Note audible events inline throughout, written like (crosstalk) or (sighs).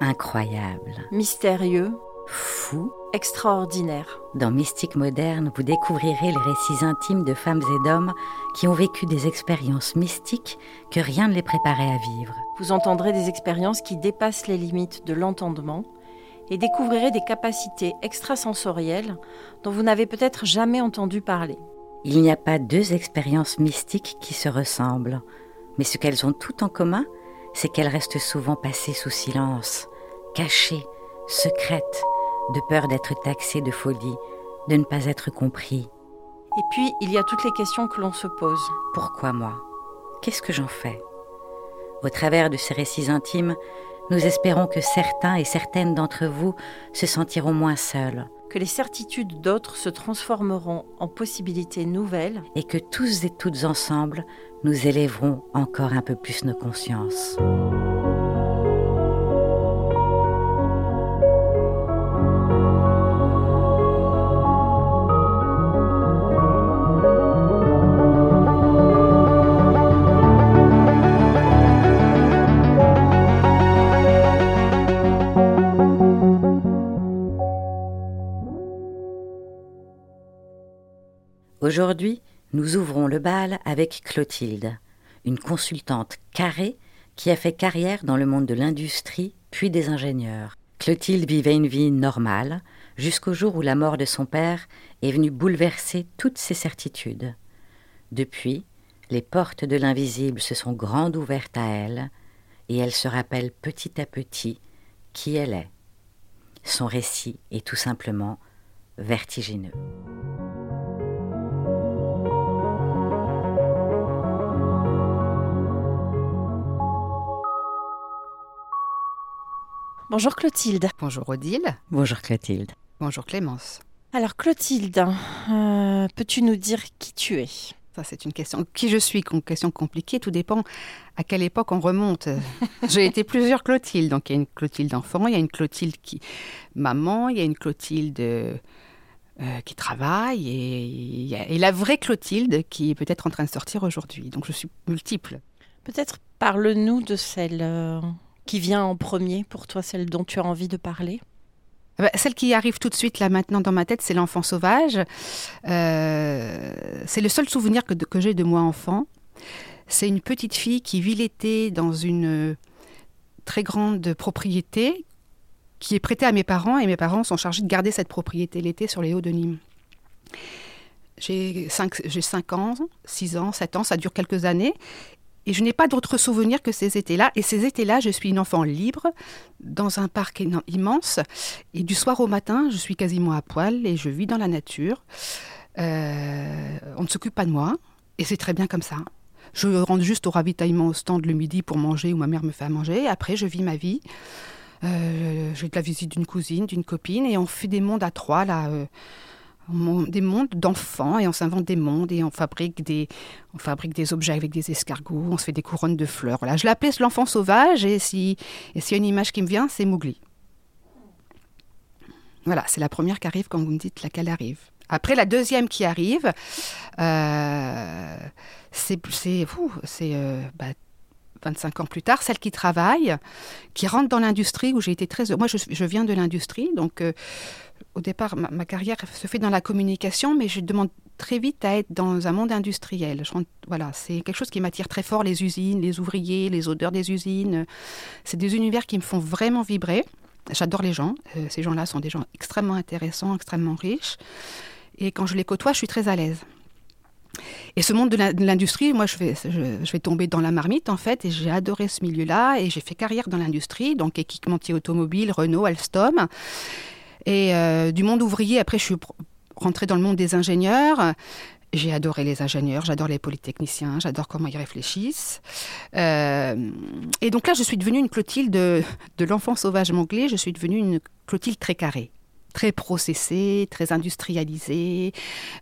Incroyable. Mystérieux. Fou. Extraordinaire. Dans Mystique moderne, vous découvrirez les récits intimes de femmes et d'hommes qui ont vécu des expériences mystiques que rien ne les préparait à vivre. Vous entendrez des expériences qui dépassent les limites de l'entendement et découvrirez des capacités extrasensorielles dont vous n'avez peut-être jamais entendu parler. Il n'y a pas deux expériences mystiques qui se ressemblent, mais ce qu'elles ont toutes en commun, c'est qu'elles restent souvent passées sous silence, cachées, secrètes, de peur d'être taxées de folie, de ne pas être compris. Et puis, il y a toutes les questions que l'on se pose. Pourquoi moi? Qu'est-ce que j'en fais? Au travers de ces récits intimes, nous espérons que certains et certaines d'entre vous se sentiront moins seuls. Que les certitudes d'autres se transformeront en possibilités nouvelles. Et que tous et toutes ensemble, nous élèverons encore un peu plus nos consciences. Aujourd'hui, nous ouvrons le bal avec Clotilde, une consultante carrée qui a fait carrière dans le monde de l'industrie puis des ingénieurs. Clotilde vivait une vie normale jusqu'au jour où la mort de son père est venue bouleverser toutes ses certitudes. Depuis, les portes de l'invisible se sont grandes ouvertes à elle et elle se rappelle petit à petit qui elle est. Son récit est tout simplement vertigineux. Bonjour Clotilde. Bonjour Odile. Bonjour Clotilde. Bonjour Clémence. Alors Clotilde, euh, peux-tu nous dire qui tu es? Ça c'est une question. Qui je suis Une question compliquée. Tout dépend à quelle époque on remonte. (laughs) J'ai été plusieurs Clotilde. Donc il y a une Clotilde enfant, il y a une Clotilde qui maman, il y a une Clotilde euh, qui travaille et, et la vraie Clotilde qui est peut-être en train de sortir aujourd'hui. Donc je suis multiple. Peut-être parle-nous de celle euh, qui vient en premier pour toi, celle dont tu as envie de parler ah bah, celle qui arrive tout de suite là maintenant dans ma tête, c'est l'enfant sauvage. Euh, c'est le seul souvenir que, j'ai de moi enfant. C'est une petite fille qui vit l'été dans une très grande propriété qui est prêtée à mes parents et mes parents sont chargés de garder cette propriété l'été sur les hauts de Nîmes. J'ai 5, 5 ans, 6 ans, 7 ans, ça dure quelques années. Et je n'ai pas d'autres souvenirs que ces étés-là. Et ces étés-là, je suis une enfant libre, dans un parc immense. Et du soir au matin, je suis quasiment à poil et je vis dans la nature. Euh, on ne s'occupe pas de moi. Et c'est très bien comme ça. Je rentre juste au ravitaillement au stand le midi pour manger, ou ma mère me fait à manger. Après, je vis ma vie. Euh, j'ai de la visite d'une cousine, d'une copine, et on fait des mondes à trois, là. Euh, des mondes d'enfants et on s'invente des mondes et on fabrique des, on fabrique des objets avec des escargots, on se fait des couronnes de fleurs. Voilà, je l'appelle l'enfant sauvage et si et s'il y a une image qui me vient, c'est Mowgli. Voilà, c'est la première qui arrive quand vous me dites laquelle arrive. Après, la deuxième qui arrive, euh, c'est c'est euh, bah, 25 ans plus tard, celle qui travaille, qui rentre dans l'industrie où j'ai été très... Moi, je, je viens de l'industrie, donc euh, au départ, ma, carrière se fait dans la communication, mais je demande très vite à être dans un monde industriel. voilà, c'est quelque chose qui m'attire très fort, les usines, les ouvriers, les odeurs des usines. C'est des univers qui me font vraiment vibrer. J'adore les gens. Euh, ces gens-là sont des gens extrêmement intéressants, extrêmement riches. Et quand je les côtoie, je suis très à l'aise. Et ce monde de l'industrie, moi, je vais, je, vais tomber dans la marmite, en fait, et j'ai adoré ce milieu-là, et j'ai fait carrière dans l'industrie, donc équipementier automobile, Renault, Alstom. Et euh, du monde ouvrier, après, je suis rentrée dans le monde des ingénieurs. J'ai adoré les ingénieurs, j'adore les polytechniciens, j'adore comment ils réfléchissent. Euh, et donc là, je suis devenue une Clotilde de, l'enfant sauvage monglais, je suis devenue une Clotilde très carrée très processée, très industrialisée.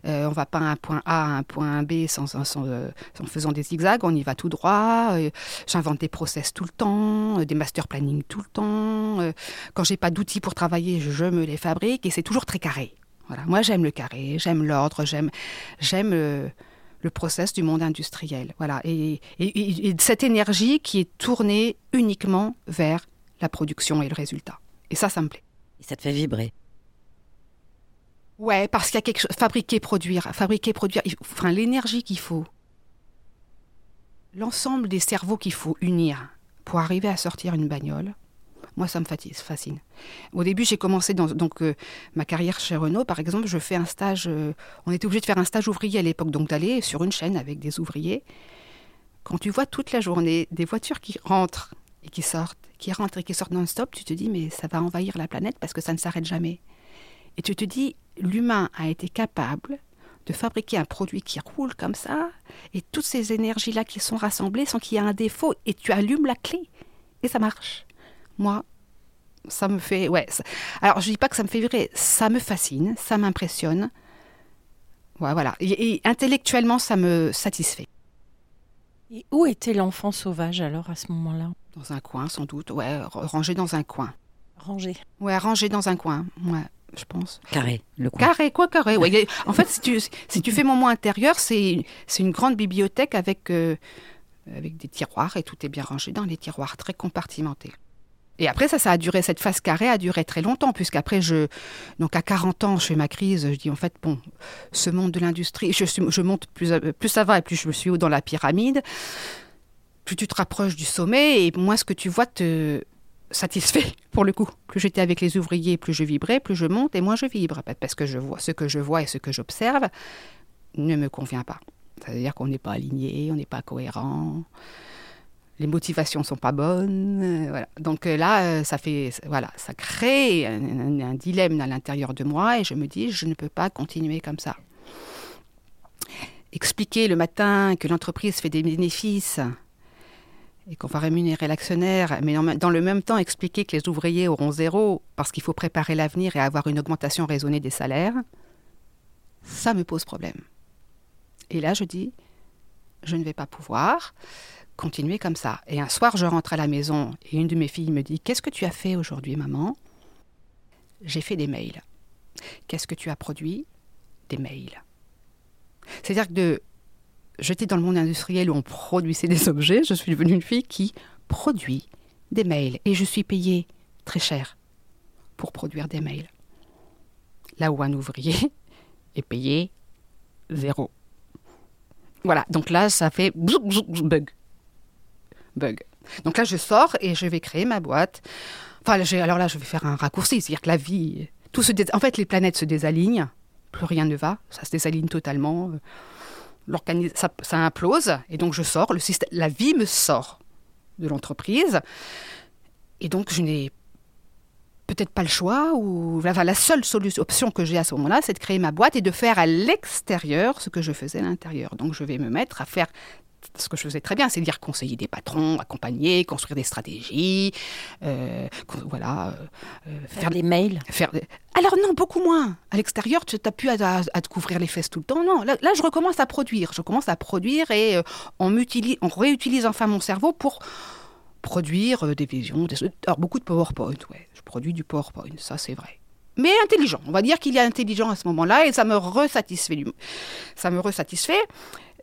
Euh, on ne va pas un point A à un point B sans, euh, faisant des zigzags, on y va tout droit. Euh, j'invente des process tout le temps, des master planning tout le temps. quand j'ai pas d'outils pour travailler, je me les fabrique et c'est toujours très carré. Voilà. Moi, j'aime le carré, j'aime l'ordre, j'aime, le process du monde industriel. Voilà. Et, et, cette énergie qui est tournée uniquement vers la production et le résultat. Et ça, ça me plaît. Et ça te fait vibrer. Ouais, parce qu'il y a quelque chose. Fabriquer, produire. Fabriquer, produire. Enfin, l'énergie qu'il faut. L'ensemble des cerveaux qu'il faut unir pour arriver à sortir une bagnole. Moi, ça me fascine. Au début, j'ai commencé dans donc euh, ma carrière chez Renault, par exemple. Je fais un stage. Euh, on était obligé de faire un stage ouvrier à l'époque, donc d'aller sur une chaîne avec des ouvriers. Quand tu vois toute la journée des voitures qui rentrent et qui sortent, qui rentrent et qui sortent non-stop, tu te dis mais ça va envahir la planète parce que ça ne s'arrête jamais. Et tu te dis l'humain a été capable de fabriquer un produit qui roule comme ça, et toutes ces énergies-là qui sont rassemblées sans qu'il y ait un défaut, et tu allumes la clé, et ça marche. Moi, ça me fait... Ouais, alors je dis pas que ça me fait vibrer, ça me fascine, ça m'impressionne. Ouais, voilà. et intellectuellement, ça me satisfait. Et où était l'enfant sauvage alors à ce moment-là? Dans un coin, sans doute. Ouais, rangé dans un coin. Rangé. Ouais, rangé dans un coin. Ouais, je pense. Carré, le coin. Carré, quoi, carré. Ouais. (laughs) en fait, si tu, si tu fais mon mot intérieur, c'est une grande bibliothèque avec, euh, avec des tiroirs et tout est bien rangé dans les tiroirs, très compartimentés. Et après, ça, ça a duré, cette phase carrée a duré très longtemps, puisqu'après, je, donc à 40 ans, je fais ma crise, je dis en fait, bon, ce monde de l'industrie, je, je monte plus, plus ça va et plus je me suis haut dans la pyramide, plus tu te rapproches du sommet et moins ce que tu vois te satisfait pour le coup. Plus j'étais avec les ouvriers, plus je vibrais, plus je monte et moins je vibre, parce que je vois ce que je vois et ce que j'observe ne me convient pas. C'est-à-dire qu'on n'est pas aligné, on n'est pas cohérent les motivations sont pas bonnes. Euh, voilà. Donc euh, là, euh, ça fait, voilà, ça crée un, dilemme à l'intérieur de moi et je me dis, je ne peux pas continuer comme ça. Expliquer le matin que l'entreprise fait des bénéfices et qu'on va rémunérer l'actionnaire, mais dans le même temps expliquer que les ouvriers auront zéro parce qu'il faut préparer l'avenir et avoir une augmentation raisonnée des salaires, ça me pose problème. Et là, je dis, je ne vais pas pouvoir continuer comme ça. Et un soir, je rentre à la maison et une de mes filles me dit Qu'est-ce que tu as fait aujourd'hui, maman? J'ai fait des mails. Qu'est-ce que tu as produit? Des mails. C'est-à-dire que de... j'étais dans le monde industriel où on produisait des objets, je suis devenue une fille qui produit des mails. Et je suis payée très cher pour produire des mails. Là où un ouvrier (laughs) est payé zéro. Voilà, donc là, ça fait bug bug. Donc là, je sors et je vais créer ma boîte. Enfin, alors là, je vais faire un raccourci, c'est-à-dire que la vie, tout se en fait, les planètes se désalignent, plus rien ne va, ça se désaligne totalement. Ça, ça, implose et donc je sors, le système, la vie me sort de l'entreprise et donc je n'ai peut-être pas le choix ou la seule solution, option que j'ai à ce moment-là, c'est de créer ma boîte et de faire à l'extérieur ce que je faisais à l'intérieur. Donc je vais me mettre à faire ce que je faisais très bien, c'est dire conseiller des patrons, accompagner, construire des stratégies, euh, voilà, euh, faire, des mails. Faire Alors non, beaucoup moins. À l'extérieur, tu n'as plus à, te couvrir les fesses tout le temps. Non, là, je recommence à produire. Je commence à produire et euh, on, on, réutilise enfin mon cerveau pour produire des visions, des... Alors, beaucoup de PowerPoint, ouais. Je produis du PowerPoint, ça c'est vrai mais intelligent. On va dire qu'il est intelligent à ce moment-là et ça me resatisfait. Ça me resatisfait.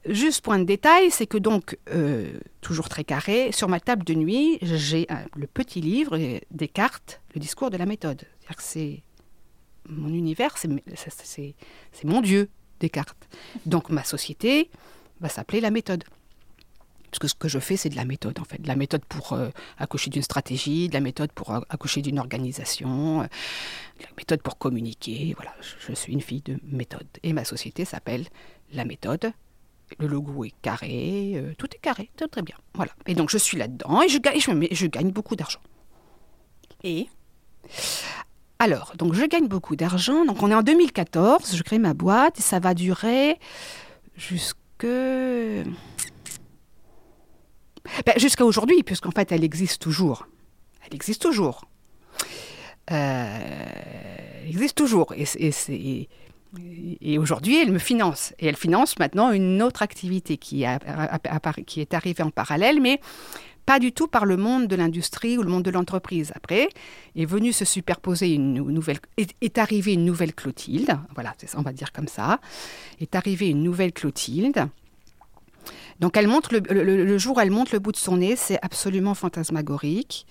Juste point de détail, c'est que donc, euh, toujours très carré, sur ma table de nuit, j'ai le petit livre des cartes, le discours de la méthode. Que c'est mon univers, c'est mon Dieu, Descartes. Donc ma société va s'appeler la méthode. Parce que ce que je fais, c'est de la méthode, en fait. De la méthode pour euh, accoucher d'une stratégie, de la méthode pour accoucher d'une organisation, euh, de la méthode pour communiquer. Voilà, je suis une fille de méthode. Et ma société s'appelle la méthode le logo est carré, euh, tout est carré, très bien. Voilà. Et donc je suis là-dedans et je gagne, beaucoup d'argent. Et alors, donc je gagne beaucoup d'argent. Donc on est en 2014, je crée ma boîte et ça va durer jusque ben, jusqu'à aujourd'hui, puisqu'en fait elle existe toujours. Elle existe toujours. Euh, elle existe toujours. Aujourd'hui, elle me finance. Et elle finance maintenant une autre activité qui, est arrivée en parallèle, mais pas du tout par le monde de l'industrie ou le monde de l'entreprise. Après, est venue se superposer une nouvelle, est, arrivée une nouvelle Clotilde, voilà, on va dire comme ça, est arrivée une nouvelle Clotilde, Donc elle le- le jour où elle monte le bout de son nez, c'est absolument fantasmagorique.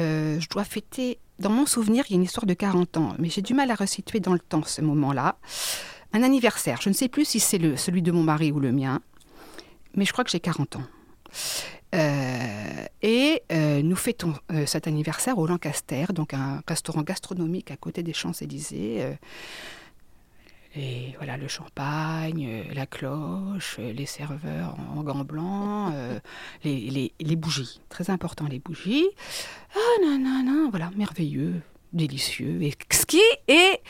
Euh, je dois fêter, dans mon souvenir, il y a une histoire de 40 ans, mais j'ai du mal à resituer dans le temps ce moment-là. Un anniversaire, je ne sais plus si c'est celui de mon mari ou le mien, mais je crois que j'ai 40 ans. Euh, et euh, nous fêtons cet anniversaire au Lancaster, donc un restaurant gastronomique à côté des Champs-Élysées. Et voilà, le champagne, euh, la cloche, euh, les serveurs en, en gants blancs, euh, (laughs) les, les- les bougies. Très important, les bougies. Ah non, non, non, voilà, merveilleux, délicieux, exquis. Et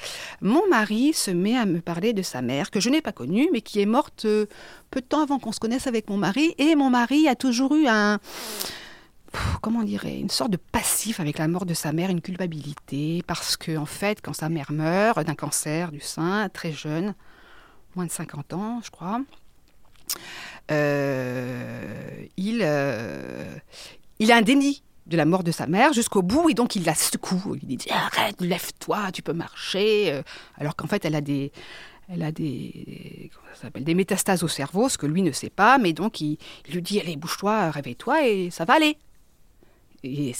mon mari se met à me parler de sa mère, que je n'ai pas connue, mais qui est morte peu de temps avant qu'on se connaisse avec mon mari. Et mon mari a toujours eu un comment on dirait, une sorte de passif avec la mort de sa mère, une culpabilité, parce que en fait, quand sa mère meurt d'un cancer du sein, très jeune, moins de 50 ans, je crois, euh, il, euh, il a un déni de la mort de sa mère jusqu'au bout et donc il la secoue. Il dit arrête, lève-toi, tu peux marcher. Euh, Alors qu'en fait, elle a des, elle a des, des métastases au cerveau, ce que lui ne sait pas. Mais donc il, il lui dit allez, bouge-toi, réveille-toi et ça va aller. Et,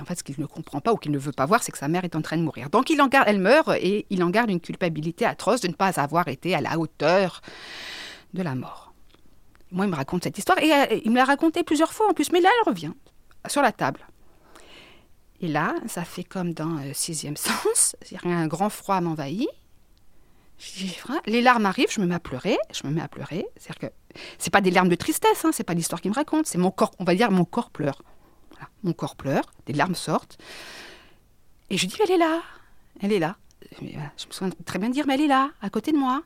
en fait, ce qu'il ne comprend pas ou qu'il ne veut pas voir, c'est que sa mère est en train de mourir. Donc il en garde, elle meurt et il en garde une culpabilité atroce de ne pas avoir été à la hauteur de la mort. Moi, il me raconte cette histoire et euh, il me l'a racontée plusieurs fois en plus, mais là, elle revient sur la table. Et là, ça fait comme dans euh, Sixième (laughs) Sens, un grand froid m'envahit. Les larmes arrivent, je me mets à pleurer, je me mets à pleurer. C'est-à-dire que c'est pas des larmes de tristesse, hein, c'est pas l'histoire qu'il me raconte, c'est mon corps, on va dire mon corps pleure. Mon corps pleure, des larmes sortent. Et je dis, elle est là, elle est là. Je me souviens très bien de dire, mais elle est là, à côté de moi.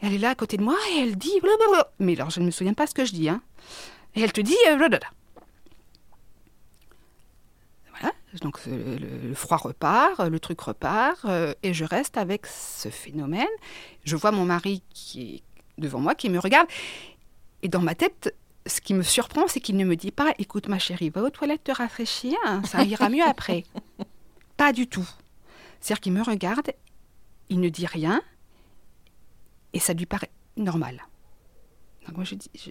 Elle est là à côté de moi et elle dit blablabla. Mais alors, je ne me souviens pas ce que je dis. Hein. Et elle te dit euh, blablabla. Voilà, donc euh, le, le froid repart, le truc repart, euh, et je reste avec ce phénomène. Je vois mon mari qui est devant moi, qui me regarde, et dans ma tête, ce qui me surprend, c'est qu'il ne me dit pas Écoute, ma chérie, va aux toilettes te rafraîchir, hein, ça ira mieux après. (laughs) Pas du tout. C'est-à-dire qu'il me regarde, il ne dit rien, et ça lui paraît normal. Donc, moi, je dis, je-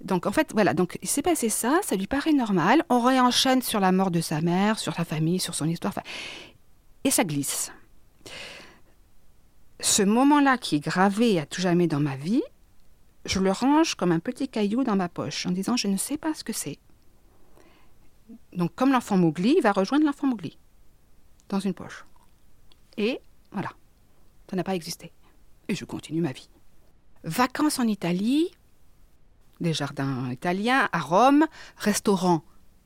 donc en fait, voilà, donc il s'est passé ça, ça lui paraît normal. On réenchaîne sur la mort de sa mère, sur sa famille, sur son histoire, enfin, et ça glisse. Ce moment-là qui est gravé à tout jamais dans ma vie, je le range comme un petit caillou dans ma poche en disant je ne sais pas ce que c'est. Donc comme l'enfant Mowgli, il va rejoindre l'enfant Mowgli dans une poche. Et voilà, ça n'a pas existé. Et je continue ma vie. Vacances en Italie, des jardins italiens à Rome, restaurant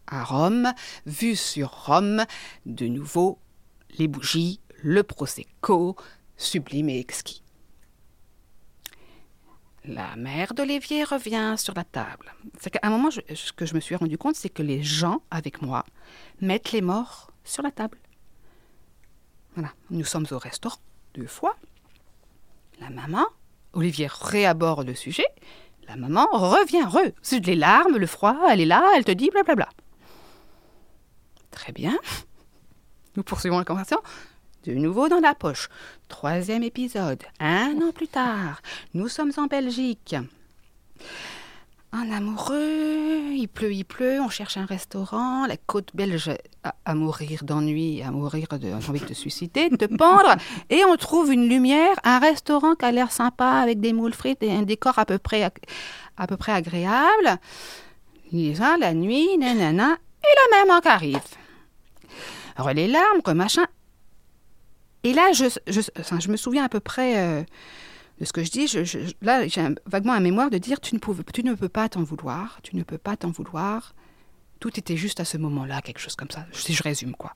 à Rome, vue sur Rome, de nouveau les bougies, le prosecco, sublime et exquis. La mère d'Olivier revient sur la table. C'est qu'à un moment, ce que je me suis rendu compte, c'est que les gens avec moi mettent les morts sur la table. Voilà, nous sommes au restaurant deux fois. La maman, Olivier réaborde le sujet. La maman revient, les larmes, le froid, elle est là, elle te dit blablabla. Très bien. Nous poursuivons la conversation. De nouveau dans la poche. Troisième épisode. Un an plus tard. Nous sommes en Belgique. Un amoureux, il pleut, il pleut, on cherche un restaurant, la côte belge à, à mourir d'ennui, à mourir de envie de te suicider, de te pendre, (laughs) et on trouve une lumière, un restaurant qui a l'air sympa avec des moules frites et un décor à peu près, à peu près agréable. Lisa, la nuit, nanana, et la maman qui arrive. Alors les larmes, machin. Et là, je, me souviens à peu près euh, de ce que je dis. Là, j'ai vaguement un mémoire de dire tu ne, tu ne peux pas t'en vouloir, tu ne peux pas t'en vouloir. Tout était juste à ce moment-là, quelque chose comme ça. Si je résume, quoi.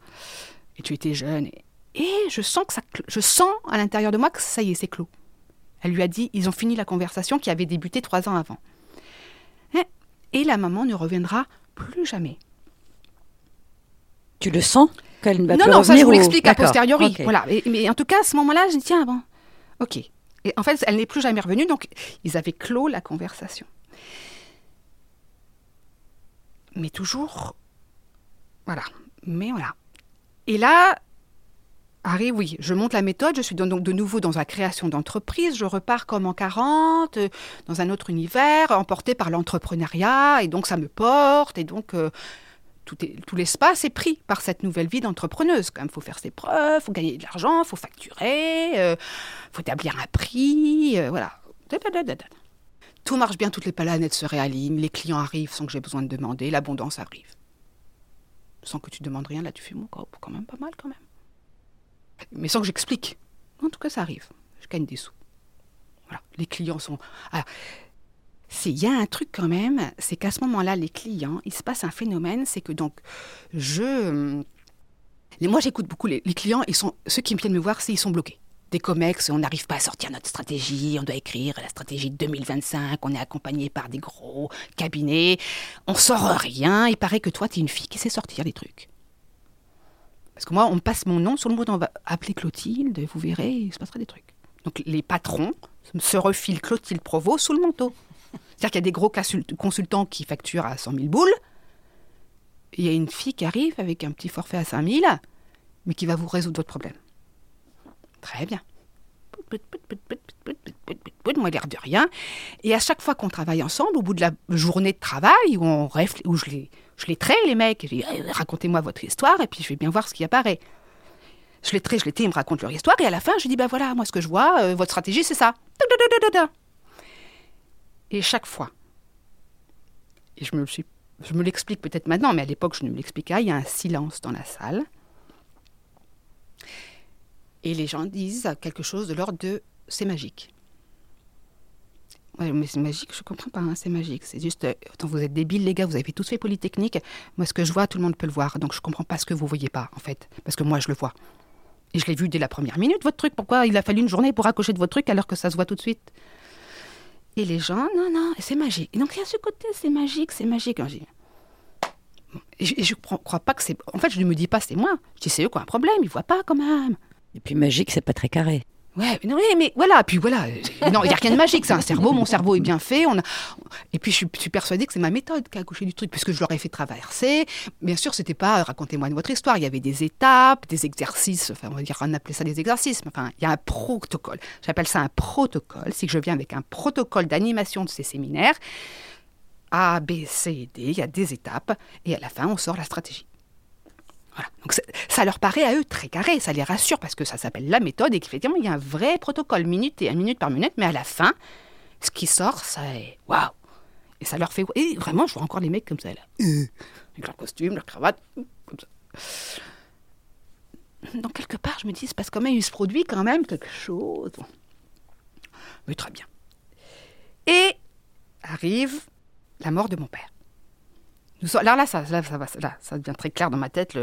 Et tu étais jeune. Et, et je sens que ça, je sens à l'intérieur de moi que ça y est, c'est clos. Elle lui a dit, ils ont fini la conversation qui avait débuté trois ans avant. Et- Et la maman ne reviendra plus jamais. Tu le sens? Qu'elle ne va non, plus non, ça je vous ou- l'explique à D'accord, posteriori. Voilà. Et- mais en tout cas, à ce moment-là, je dis tiens, bon, ok. Et en fait, elle n'est plus jamais revenue, donc ils avaient clos la conversation. Mais toujours, voilà. Mais voilà. Et là, arrive, oui, je monte la méthode, je suis donc de nouveau dans la création d'entreprise, je repars comme en 40, euh, dans un autre univers, emporté par l'entrepreneuriat, et donc ça me porte, et donc euh, tout, l'espace est pris par cette nouvelle vie d'entrepreneuse. Quand même, faut faire ses preuves, faut gagner de l'argent, faut facturer, il faut établir un prix, voilà. Tout marche bien, toutes les planètes se réalignent, les clients arrivent sans que j'ai besoin de demander, l'abondance arrive. Sans que tu demandes rien, là tu fais mon quand même pas mal quand même. Mais sans que j'explique. En tout cas, ça arrive. Je gagne des sous. Voilà. Les clients sont. Alors, il y a un truc quand même, c'est qu'à ce moment-là, les clients, il se passe un phénomène, c'est que donc, je. Moi, j'écoute beaucoup les, clients, ils sont, ceux qui viennent me voir, c'est ils sont bloqués des COMEX, on n'arrive pas à sortir notre stratégie, on doit écrire la stratégie de 2025, on est accompagné par des gros cabinets, on sort rien, il paraît que toi, tu es une fille qui sait sortir des trucs. Parce que moi, on passe mon nom sur le mot, on va appeler Clotilde, vous verrez, il se passera des trucs. Donc les patrons se refilent Clotilde Provo sous le manteau. C'est-à-dire qu'il y a des gros consultants qui facturent à 100 000 boules, il y a une fille qui arrive avec un petit forfait à 5 000, mais qui va vous résoudre votre problème. Très bien. Moi, l'air de rien. Et à chaque fois qu'on travaille ensemble, au bout de la journée de travail, où, on où je, les, je les traite, les mecs, je dis racontez-moi votre histoire, et puis je vais bien voir ce qui apparaît. Je les traite, je les traite, ils me racontent leur histoire, et à la fin, je dis ben voilà, moi, ce que je vois, euh, votre stratégie, c'est ça. Et chaque fois, et je me, l'explique peut-être maintenant, mais à l'époque, je ne me l'expliquais pas, il y a un silence dans la salle. Et les gens disent quelque chose de l'ordre de c'est magique. Mais c'est magique, je comprends pas, hein, c'est magique. C'est juste, euh, vous êtes débiles les gars, vous avez tous fait Polytechnique. Moi, ce que je vois, tout le monde peut le voir. Donc je comprends pas ce que vous voyez pas, en fait. Parce que moi, je le vois. Et je l'ai vu dès la première minute, votre truc. Pourquoi il a fallu une journée pour accoucher de votre truc alors que ça se voit tout de suite? Et les gens, non, non, c'est magique. Et donc il y a ce côté, c'est magique, c'est magique. Et je, ne crois pas que c'est. En fait, je ne me dis pas c'est moi. Je dis c'est eux qui ont un problème, ils voient pas quand même. Et puis magique, c'est pas très carré. Ouais, non, mais voilà, puis voilà. Non, il n'y a rien de magique, c'est un cerveau, mon cerveau est bien fait. On a... Et puis je suis, persuadée que c'est ma méthode qui a accouché du truc, puisque je leur ai fait traverser. Bien sûr, c'était pas racontez-moi votre histoire, il y avait des étapes, des exercices, enfin on va dire, on appelait ça des exercices, enfin il y a un protocole. J'appelle ça un protocole, c'est que je viens avec un protocole d'animation de ces séminaires. A, B, C, D, il y a des étapes, et à la fin, on sort la stratégie. Donc ça leur paraît à eux très carré, ça les rassure parce que ça s'appelle la méthode et qu'effectivement il y a un vrai protocole minute et minute par minute, mais à la fin, ce qui sort, ça est waouh Et ça leur fait. Et vraiment, je vois encore les mecs comme ça, là. Avec leur costume, leur cravate, comme ça. Donc quelque part, je me dis, c'est parce quand même, il se produit quand même quelque chose. Mais très bien. Et arrive la mort de mon père alors là, ça, devient très clair dans ma tête.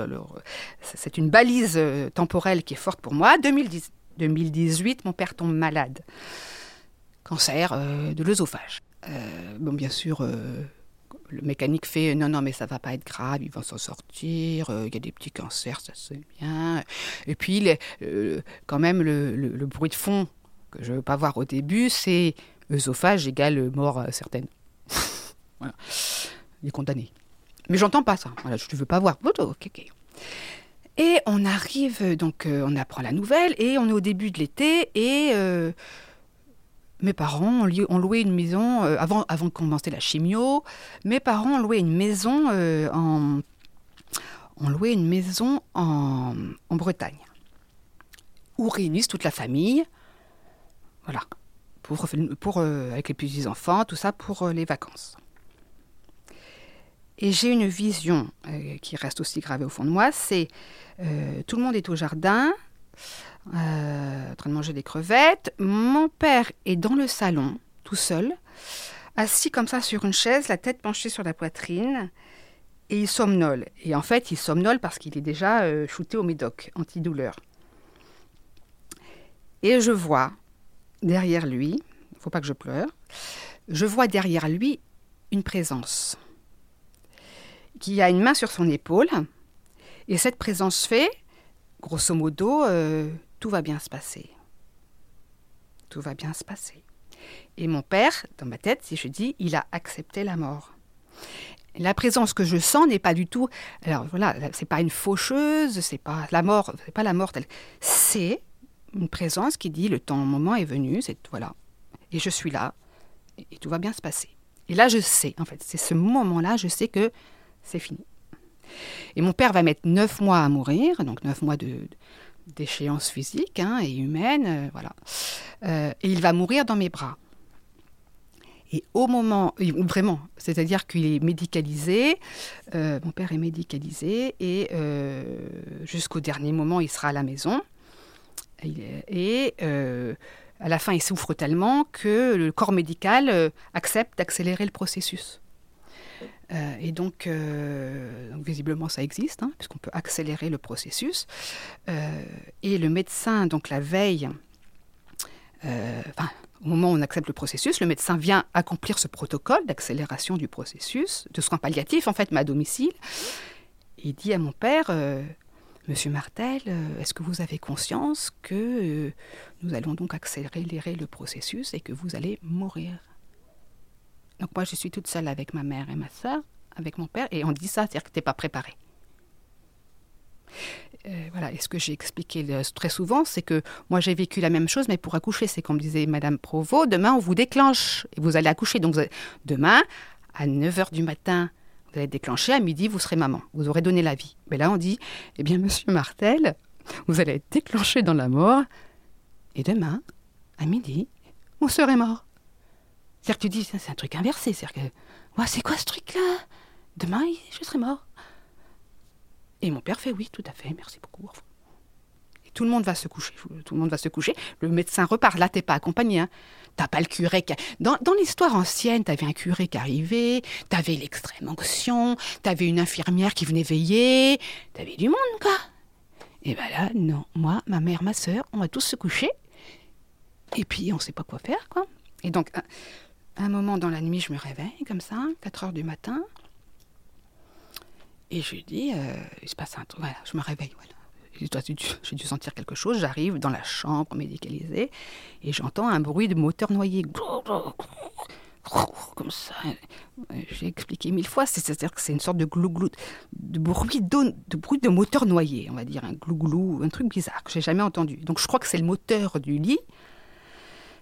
c'est une balise euh, temporelle qui est forte pour moi. 2010, 2018, mon père tombe malade. Cancer euh, de l'œsophage. Euh, bon, bien sûr, le mécanique fait non, non, mais ça va pas être grave, il va s'en sortir. Il y a des petits cancers, ça c'est bien. Et puis, quand même, le, bruit de fond que je veux pas voir au début, c'est œsophage égale mort certaine. (laughs) voilà. Il est condamné. Mais j'entends pas ça. Je ne veux pas voir. Et on arrive, donc euh, on apprend la nouvelle, et on est au début de l'été, et euh, mes parents ont, loué une maison, euh, avant, avant de commencer la chimio, mes parents ont loué une maison en... ont loué une maison en, Bretagne, où réunissent toute la famille, voilà, pour, avec les petits-enfants, tout ça pour les vacances. Et j'ai une vision euh, qui reste aussi gravée au fond de moi, c'est euh, tout le monde est au jardin, euh, en train de manger des crevettes. Mon père est dans le salon, tout seul, assis comme ça sur une chaise, la tête penchée sur la poitrine, et il somnole. Et en fait, il somnole parce qu'il est déjà shooté au médoc, antidouleur. Et je vois derrière lui, il faut pas que je pleure, je vois derrière lui une présence qui a une main sur son épaule. Et cette présence fait, grosso modo, euh, tout va bien se passer. Tout va bien se passer. Et mon père, dans ma tête, si je dis, il a accepté la mort. La présence que je sens n'est pas du tout. Alors voilà, c'est pas une faucheuse, c'est pas la mort, c'est pas la mort. C'est une présence qui dit le temps, le moment est venu, c'est voilà, et je suis là, et tout va bien se passer. Et là, je sais, en fait, c'est ce moment-là, je sais que c'est fini. Et mon père va mettre neuf mois à mourir, donc neuf mois de, d'échéance physique hein, et humaine, euh, voilà. Euh, et il va mourir dans mes bras. Et au moment, vraiment, c'est-à-dire qu'il est médicalisé, euh, mon père est médicalisé, et jusqu'au dernier moment, il sera à la maison. Et, à la fin, il souffre tellement que le corps médical accepte d'accélérer le processus. Euh, et donc, euh, visiblement, ça existe, hein, puisqu'on peut accélérer le processus. Euh, et le médecin, donc la veille, au moment où on accepte le processus, le médecin vient accomplir ce protocole d'accélération du processus, de soins palliatifs, en fait, mais à domicile. Il dit à mon père, Monsieur Martel, est-ce que vous avez conscience que nous allons donc accélérer le processus et que vous allez mourir? Donc moi, je suis toute seule avec ma mère et ma soeur, avec mon père, et on dit ça, c'est-à-dire que tu n'es pas préparé. Euh, voilà, et ce que j'ai expliqué très souvent, c'est que moi j'ai vécu la même chose, mais pour accoucher, c'est comme disait Madame Provost, demain on vous déclenche et vous allez accoucher. Donc demain, à 9h du matin, vous allez déclencher, à midi, vous serez maman, vous aurez donné la vie. Mais là on dit, eh bien Monsieur Martel, vous allez être déclenché dans la mort, et demain, à midi, vous serez mort. C'est-à-dire que tu dis, c'est un truc inversé. C'est-à-dire que, c'est quoi ce truc-là? Demain, je serai mort. Et mon père fait, oui, tout à fait, merci beaucoup. Tout le monde va se coucher. Tout le monde va se coucher. Le médecin repart. Là, t'es pas accompagné. Hein. T'as pas le curé qui. Dans, dans l'histoire ancienne, t'avais un curé qui arrivait, t'avais l'extrême onction, t'avais une infirmière qui venait veiller, t'avais du monde, quoi. Et ben là, non. Moi, ma mère, ma soeur, on va tous se coucher. Et puis, on sait pas quoi faire, quoi. Et donc, un moment dans la nuit, je me réveille comme ça, 4 heures du matin. Et je dis, euh, il se passe un truc. Voilà, je me réveille. Voilà. J'ai dû sentir quelque chose. J'arrive dans la chambre médicalisée et j'entends un bruit de moteur noyé. Comme ça. J'ai expliqué mille fois. C'est-à-dire que c'est une sorte de glou-glou, de bruit, de bruit de moteur noyé, on va dire. Un glou-glou, un truc bizarre que j'ai jamais entendu. Donc je crois que c'est le moteur du lit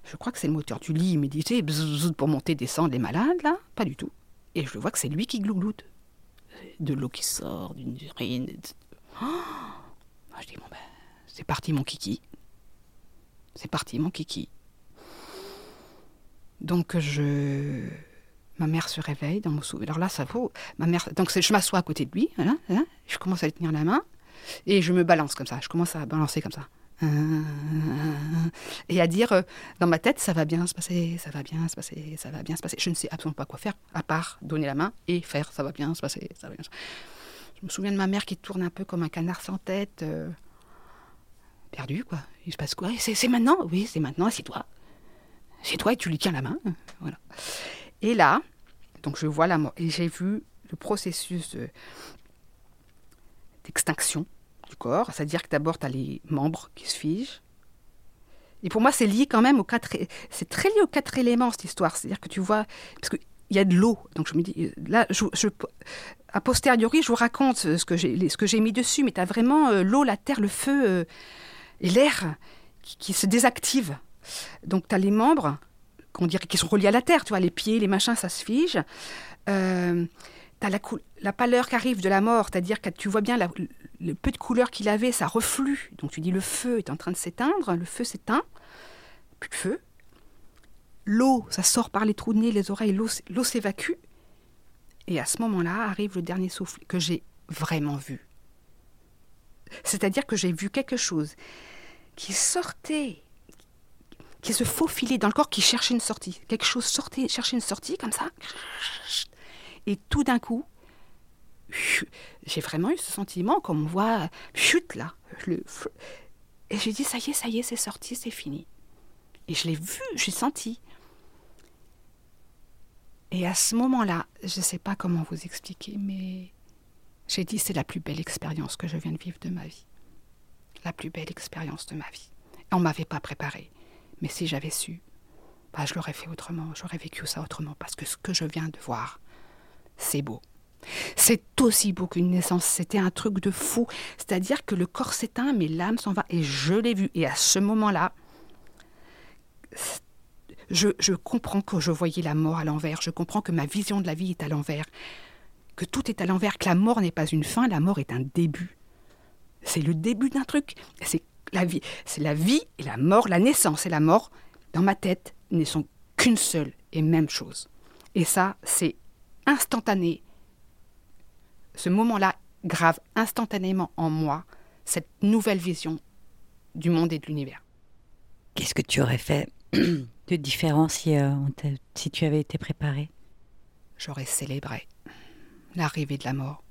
je crois que c'est le moteur du lit médité pour monter, descendre les malades, là. Pas du tout. Et je vois que c'est lui qui glouloute. De l'eau qui sort, d'une urine. Oh je dis, bon ben, c'est parti mon kiki. C'est parti mon kiki. Donc je... Ma mère se réveille dans mon souvenir. Alors là, ça vaut. Ma mère. Donc je m'assois à côté de lui, hein. je commence à lui tenir la main et je me balance comme ça. Je commence à balancer comme ça. Et à dire euh, dans ma tête, ça va bien se passer, ça va bien se passer, ça va bien se passer. Je ne sais absolument pas quoi faire, à part donner la main et faire, ça va bien se passer, ça va bien Je me souviens de ma mère qui tourne un peu comme un canard sans tête, euh, perdu quoi. Il se passe quoi? C'est maintenant? Oui, c'est maintenant, c'est toi. C'est toi et tu lui tiens la main. Voilà. Et là, donc je vois la mort, et j'ai vu le processus d'extinction du corps, c'est-à-dire que d'abord tu as les membres qui se figent. Et pour moi, c'est lié quand même aux quatre. C'est très lié aux quatre éléments cette histoire. C'est-à-dire que tu vois, parce qu'il y a de l'eau, donc je me dis là, je, a posteriori, je vous raconte ce que j'ai, ce que j'ai mis dessus, mais tu as vraiment euh, l'eau, la terre, le feu euh, et l'air qui, se désactivent. Donc tu as les membres qu'on dirait qui sont reliés à la terre, tu vois, les pieds, les machins, ça se fige. Euh, tu as la, la, pâleur qui arrive de la mort, c'est-à-dire que tu vois bien la, le peu de couleur qu'il avait, ça reflue. Donc tu dis le feu est en train de s'éteindre, le feu s'éteint, plus de feu. L'eau, ça sort par les trous de nez, les oreilles, l'eau s'évacue. Et à ce moment-là arrive le dernier souffle que j'ai vraiment vu. C'est-à-dire que j'ai vu quelque chose qui sortait, qui se faufilait dans le corps, qui cherchait une sortie. Quelque chose sortait, cherchait une sortie comme ça. Et tout d'un coup, j'ai vraiment eu ce sentiment comme on voit, chute là. Le, et j'ai dit, ça y est, ça y est, c'est sorti, c'est fini. Et je l'ai vu, j'ai senti. Et à ce moment-là, je ne sais pas comment vous expliquer, mais j'ai dit, c'est la plus belle expérience que je viens de vivre de ma vie. La plus belle expérience de ma vie. on ne m'avait pas préparé. Mais si j'avais su, bah, je l'aurais fait autrement, j'aurais vécu ça autrement, parce que ce que je viens de voir, c'est beau C'est aussi beau qu'une naissance, c'était un truc de fou. C'est-à-dire que le corps s'éteint, mais l'âme s'en va. Et je l'ai vu. Et à ce moment-là, je, je, comprends que je voyais la mort à l'envers. Je comprends que ma vision de la vie est à l'envers. Que tout est à l'envers. Que la mort n'est pas une fin, la mort est un début. C'est le début d'un truc. C'est la vie. C'est la vie et la mort, la naissance et la mort, dans ma tête, ne sont qu'une seule et même chose. Et ça, c'est instantané. Ce moment-là grave instantanément en moi cette nouvelle vision du monde et de l'univers. Qu'est-ce que tu aurais fait (clears throat) de différent si, euh, si tu avais été préparé? J'aurais célébré l'arrivée de la mort.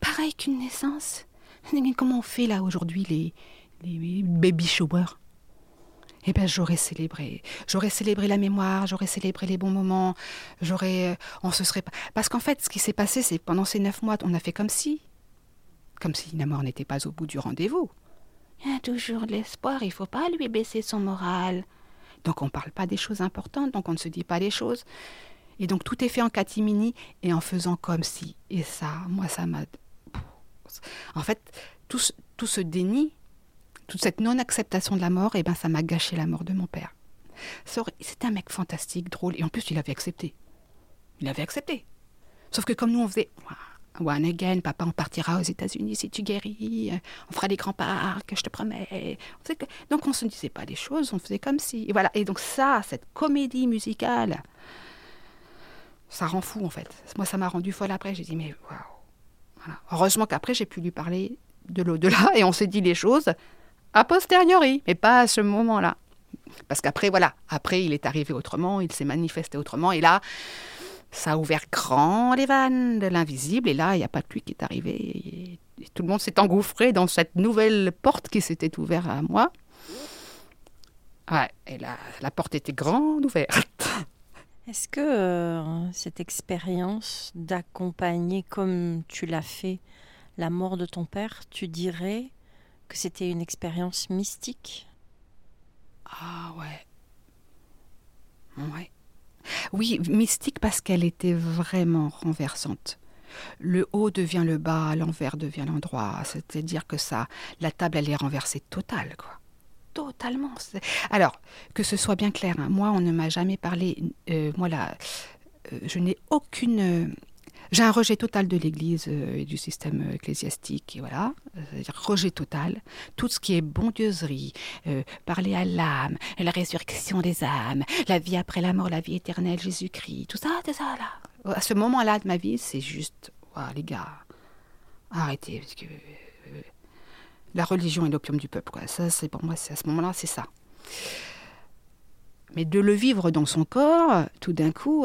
Pareil qu'une naissance. (laughs) Comment on fait là aujourd'hui les, les baby showers? Eh bien, j'aurais célébré. J'aurais célébré la mémoire, j'aurais célébré les bons moments, j'aurais. Euh, on se serait. Parce qu'en fait, ce qui s'est passé, c'est pendant ces neuf mois, on a fait comme si. Comme si la mort n'était pas au bout du rendez-vous. Il y a toujours de l'espoir, il ne faut pas lui baisser son moral. Donc on ne parle pas des choses importantes, donc on ne se dit pas les choses. Et donc tout est fait en catimini et en faisant comme si. Et ça, moi, ça m'a. En fait, tout, tout ce déni, toute cette non-acceptation de la mort, eh ben, ça m'a gâché la mort de mon père. C'était un mec fantastique, drôle, et en plus, il avait accepté. Il avait accepté. Sauf que comme nous, on faisait One again, papa, on partira aux États-Unis si tu guéris, on fera des grands parcs, je te promets. Donc on ne se disait pas des choses, on faisait comme si. Et voilà. Et donc ça, cette comédie musicale, ça rend fou en fait. Moi, ça m'a rendu folle après. J'ai dit, mais waouh. Heureusement qu'après, j'ai pu lui parler de l'au-delà et on s'est dit les choses a posteriori, mais pas à ce moment-là. Parce qu'après, voilà, après, il est arrivé autrement, il s'est manifesté autrement, et là, ça a ouvert grand les vannes de l'invisible, et là, il n'y a pas de pluie qui est arrivé. Tout le monde s'est engouffré dans cette nouvelle porte qui s'était ouverte à moi. Ouais, et là, la porte était grande ouverte. Est-ce que euh, cette expérience d'accompagner comme tu l'as fait la mort de ton père, tu dirais c'était une expérience mystique Ah ouais. Ouais. Oui, mystique parce qu'elle était vraiment renversante. Le haut devient le bas, l'envers devient l'endroit. C'est-à-dire que ça, la table, elle est renversée totale, quoi. Totalement. Alors, que ce soit bien clair, hein, moi, on ne m'a jamais parlé. Euh, moi, là, euh, je n'ai aucune j'ai un rejet total de l'Église euh, et du système ecclésiastique, et voilà, c'est-à-dire rejet total. Tout ce qui est bondieuserie, euh, parler à l'âme, la résurrection des âmes, la vie après la mort, la vie éternelle, Jésus-Christ, tout ça, tout ça là. À ce moment-là de ma vie, c'est juste, les gars, arrêtez, parce que euh, la religion est l'opium du peuple, quoi. Ça, c'est pour moi, c'est à ce moment-là, c'est ça. Mais de le vivre dans son corps, tout d'un coup,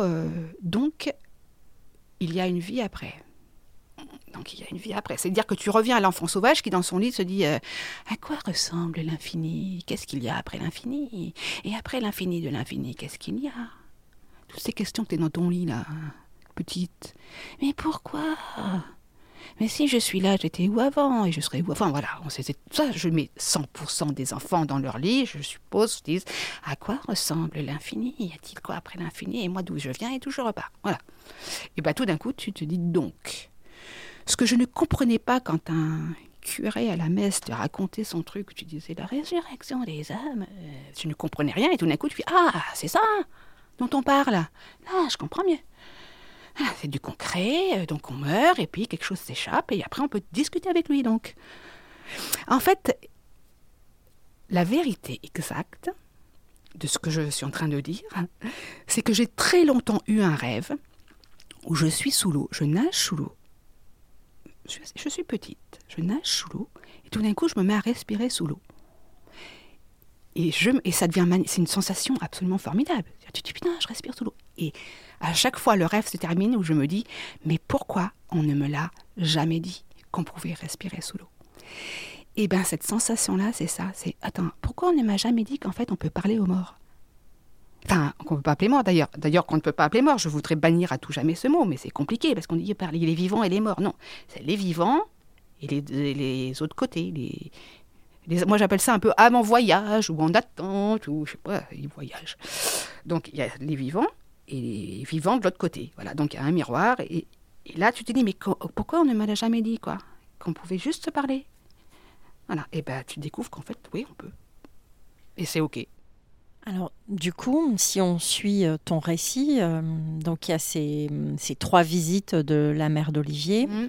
donc, il y a une vie après. Donc il y a une vie après. C'est-à-dire que tu reviens à l'enfant sauvage qui dans son lit se dit euh, à quoi ressemble l'infini? Qu'est-ce qu'il y a après l'infini? Et après l'infini de l'infini, qu'est-ce qu'il y a? Toutes ces questions que tu es dans ton lit là, petite. Mais pourquoi? Mais si je suis là, j'étais où avant et je serai où Enfin voilà, on sait, ça. Je mets 100% des enfants dans leur lit, je suppose, disent à quoi ressemble l'infini? Y a-t-il quoi après l'infini? Et moi d'où je viens et d'où je repars? Voilà. Et bien tout d'un coup, tu te dis donc. Ce que je ne comprenais pas quand un curé à la messe te racontait son truc, tu disais la résurrection des âmes, euh, je ne comprenais rien et tout d'un coup tu dis ah c'est ça dont on parle. Là, je comprends mieux. C'est du concret, euh, donc on meurt, et puis quelque chose s'échappe, et après on peut discuter avec lui. Donc, en fait, la vérité exacte de ce que je suis en train de dire, c'est que j'ai très longtemps eu un rêve où je suis sous l'eau, je nage sous l'eau. Je, suis petite, je nage sous l'eau, et tout d'un coup, je me mets à respirer sous l'eau. Et, je, et ça devient, c'est une sensation absolument formidable. Tu dis, putain, je respire sous l'eau. Et à chaque fois, le rêve se termine où je me dis, mais pourquoi on ne me l'a jamais dit qu'on pouvait respirer sous l'eau? Et eh bien, cette sensation-là, c'est ça. C'est, attends, pourquoi on ne m'a jamais dit qu'en fait, on peut parler aux morts? Enfin, qu'on ne peut pas appeler mort d'ailleurs. D'ailleurs, qu'on ne peut pas appeler mort. Je voudrais bannir à tout jamais ce mot, mais c'est compliqué parce qu'on dit parler les vivants et les morts. Non, c'est les vivants et les, autres côtés. Les, moi, j'appelle ça un peu avant voyage ou en attente ou je sais pas, ils voyagent. Donc, il y a les vivants et vivant de l'autre côté. Voilà, donc il y a un miroir. Et, et là, tu te dis, mais pourquoi on ne me l'a jamais dit, quoi? Qu'on pouvait juste se parler? Voilà, et ben tu découvres qu'en fait, oui, on peut. Et c'est OK. Alors, du coup, si on suit euh, ton récit, euh, donc il y a ces, ces trois visites de la mère d'Olivier Mhm.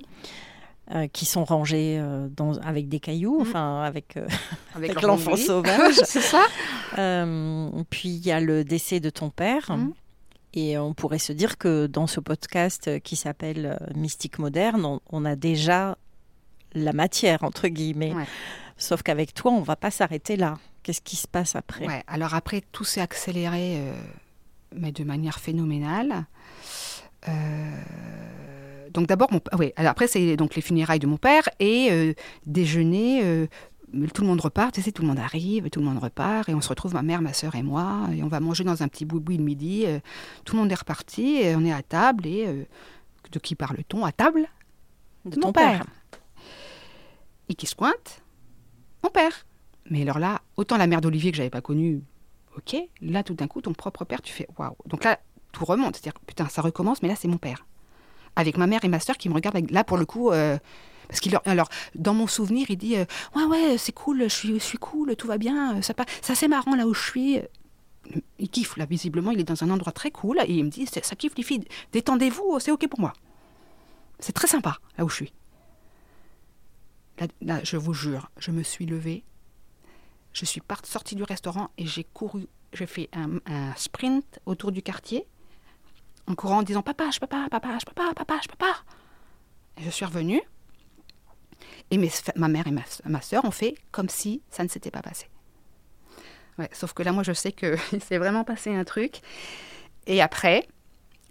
euh, qui sont rangées euh, dans, avec des cailloux, Mhm. enfin avec, euh, (laughs) avec leur l'enfant sauvage. (laughs) c'est ça puis il y a le décès de ton père. Mhm. Et on pourrait se dire que dans ce podcast euh, qui s'appelle euh, Mystique moderne, on, on a déjà la matière, entre guillemets. Ouais. Sauf qu'avec toi, on va pas s'arrêter là. Qu'est-ce qui se passe après? Ouais, alors après, tout s'est accéléré, euh, mais de manière phénoménale. Euh, donc d'abord, mon, alors après, c'est donc les funérailles de mon père et euh, déjeuner. Tout le monde repart, tu sais, tout le monde arrive, tout le monde repart, et on se retrouve, ma mère, ma soeur et moi, et on va manger dans un petit boui-boui le midi. euh, tout le monde est reparti, et on est à table, et euh, de qui parle-t-on? À table? De mon ton père. Et qui se pointe Mon père. Mais alors là, autant la mère d'Olivier que j'avais pas connue, ok. Là, tout d'un coup, ton propre père, tu fais waouh. Donc là, tout remonte. C'est-à-dire, putain, ça recommence, mais là, c'est mon père. Avec ma mère et ma soeur qui me regardent. Là, pour le coup, euh, parce qu'il leur- alors, dans mon souvenir, il dit euh, ouais, ouais, c'est cool, je suis, cool, tout va bien, euh, ça, ça c'est marrant là où je suis. Il kiffe là, visiblement, il est dans un endroit très cool et il me dit ça kiffe les filles, détendez-vous, c'est ok pour moi. C'est très sympa là où je suis. Là, là, je vous jure, je me suis levée, je suis part- sortie du restaurant et j'ai couru, j'ai fait un, un sprint autour du quartier en courant en disant papa, je peux pas, papa, je peux pas, papa, je peux pas. Et je suis revenue et mes- ma mère et ma, ma soeur ont fait comme si ça ne s'était pas passé. Ouais, sauf que là, moi, je sais que (laughs) il s'est vraiment passé un truc. Et après,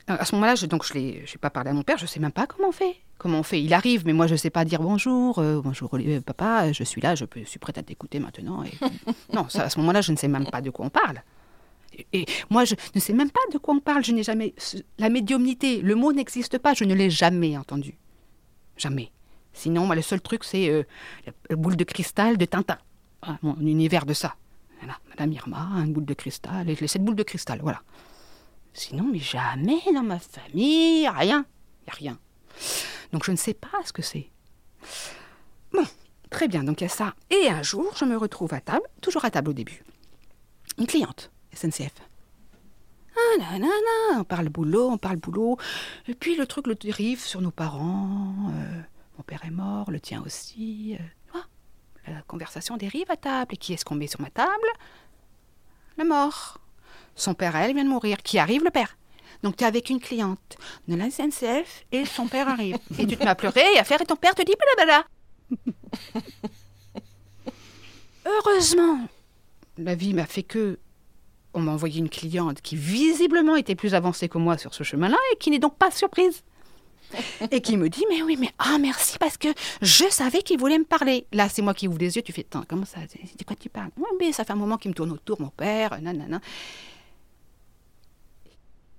euh, à ce moment-là, je, donc je n'ai pas parlé à mon père, je ne sais même pas comment on fait. Comment on fait? Il arrive, mais moi, je ne sais pas dire bonjour, euh, bonjour euh, papa, je suis là, je, peux, je suis prête à t'écouter maintenant. Et... (laughs) non, ça, à ce moment-là, je ne sais même pas de quoi on parle. Et, et moi, je ne sais même pas de quoi on parle. Je n'ai jamais. La médiumnité, le mot n'existe pas, je ne l'ai jamais entendu. Jamais. Sinon, moi, le seul truc, c'est euh, la boule de cristal de Tintin. Voilà, mon univers de ça. Madame Irma, une boule de cristal, et cette boule de cristal, voilà. Sinon, mais jamais dans ma famille, rien. Il n'y a rien. Donc je ne sais pas ce que c'est. Bon, très bien, donc il y a ça. Et un jour, je me retrouve à table, toujours à table au début. Une cliente, SNCF. Ah, là, là, là, on parle boulot, on parle boulot. Et puis le truc le dérive sur nos parents. euh, mon père est mort, le tien aussi. euh, la conversation dérive à table. Et qui est-ce qu'on met sur ma table? Le mort. Son père, elle, vient de mourir. Qui arrive Le père? Donc tu es avec une cliente de la SNCF et son père arrive. Et tu te mets à pleurer et à faire et ton père te dit blablabla. Heureusement, la vie m'a fait que on m'a envoyé une cliente qui visiblement était plus avancée que moi sur ce chemin-là et qui n'est donc pas surprise. (laughs) Et qui me dit, mais oui, mais ah merci parce que je savais qu'il voulait me parler. Là, c'est moi qui ouvre les yeux, tu fais, Attends, comment ça, de quoi tu parles? Oui, mais ça fait un moment qu'il me tourne autour, mon père, nanana.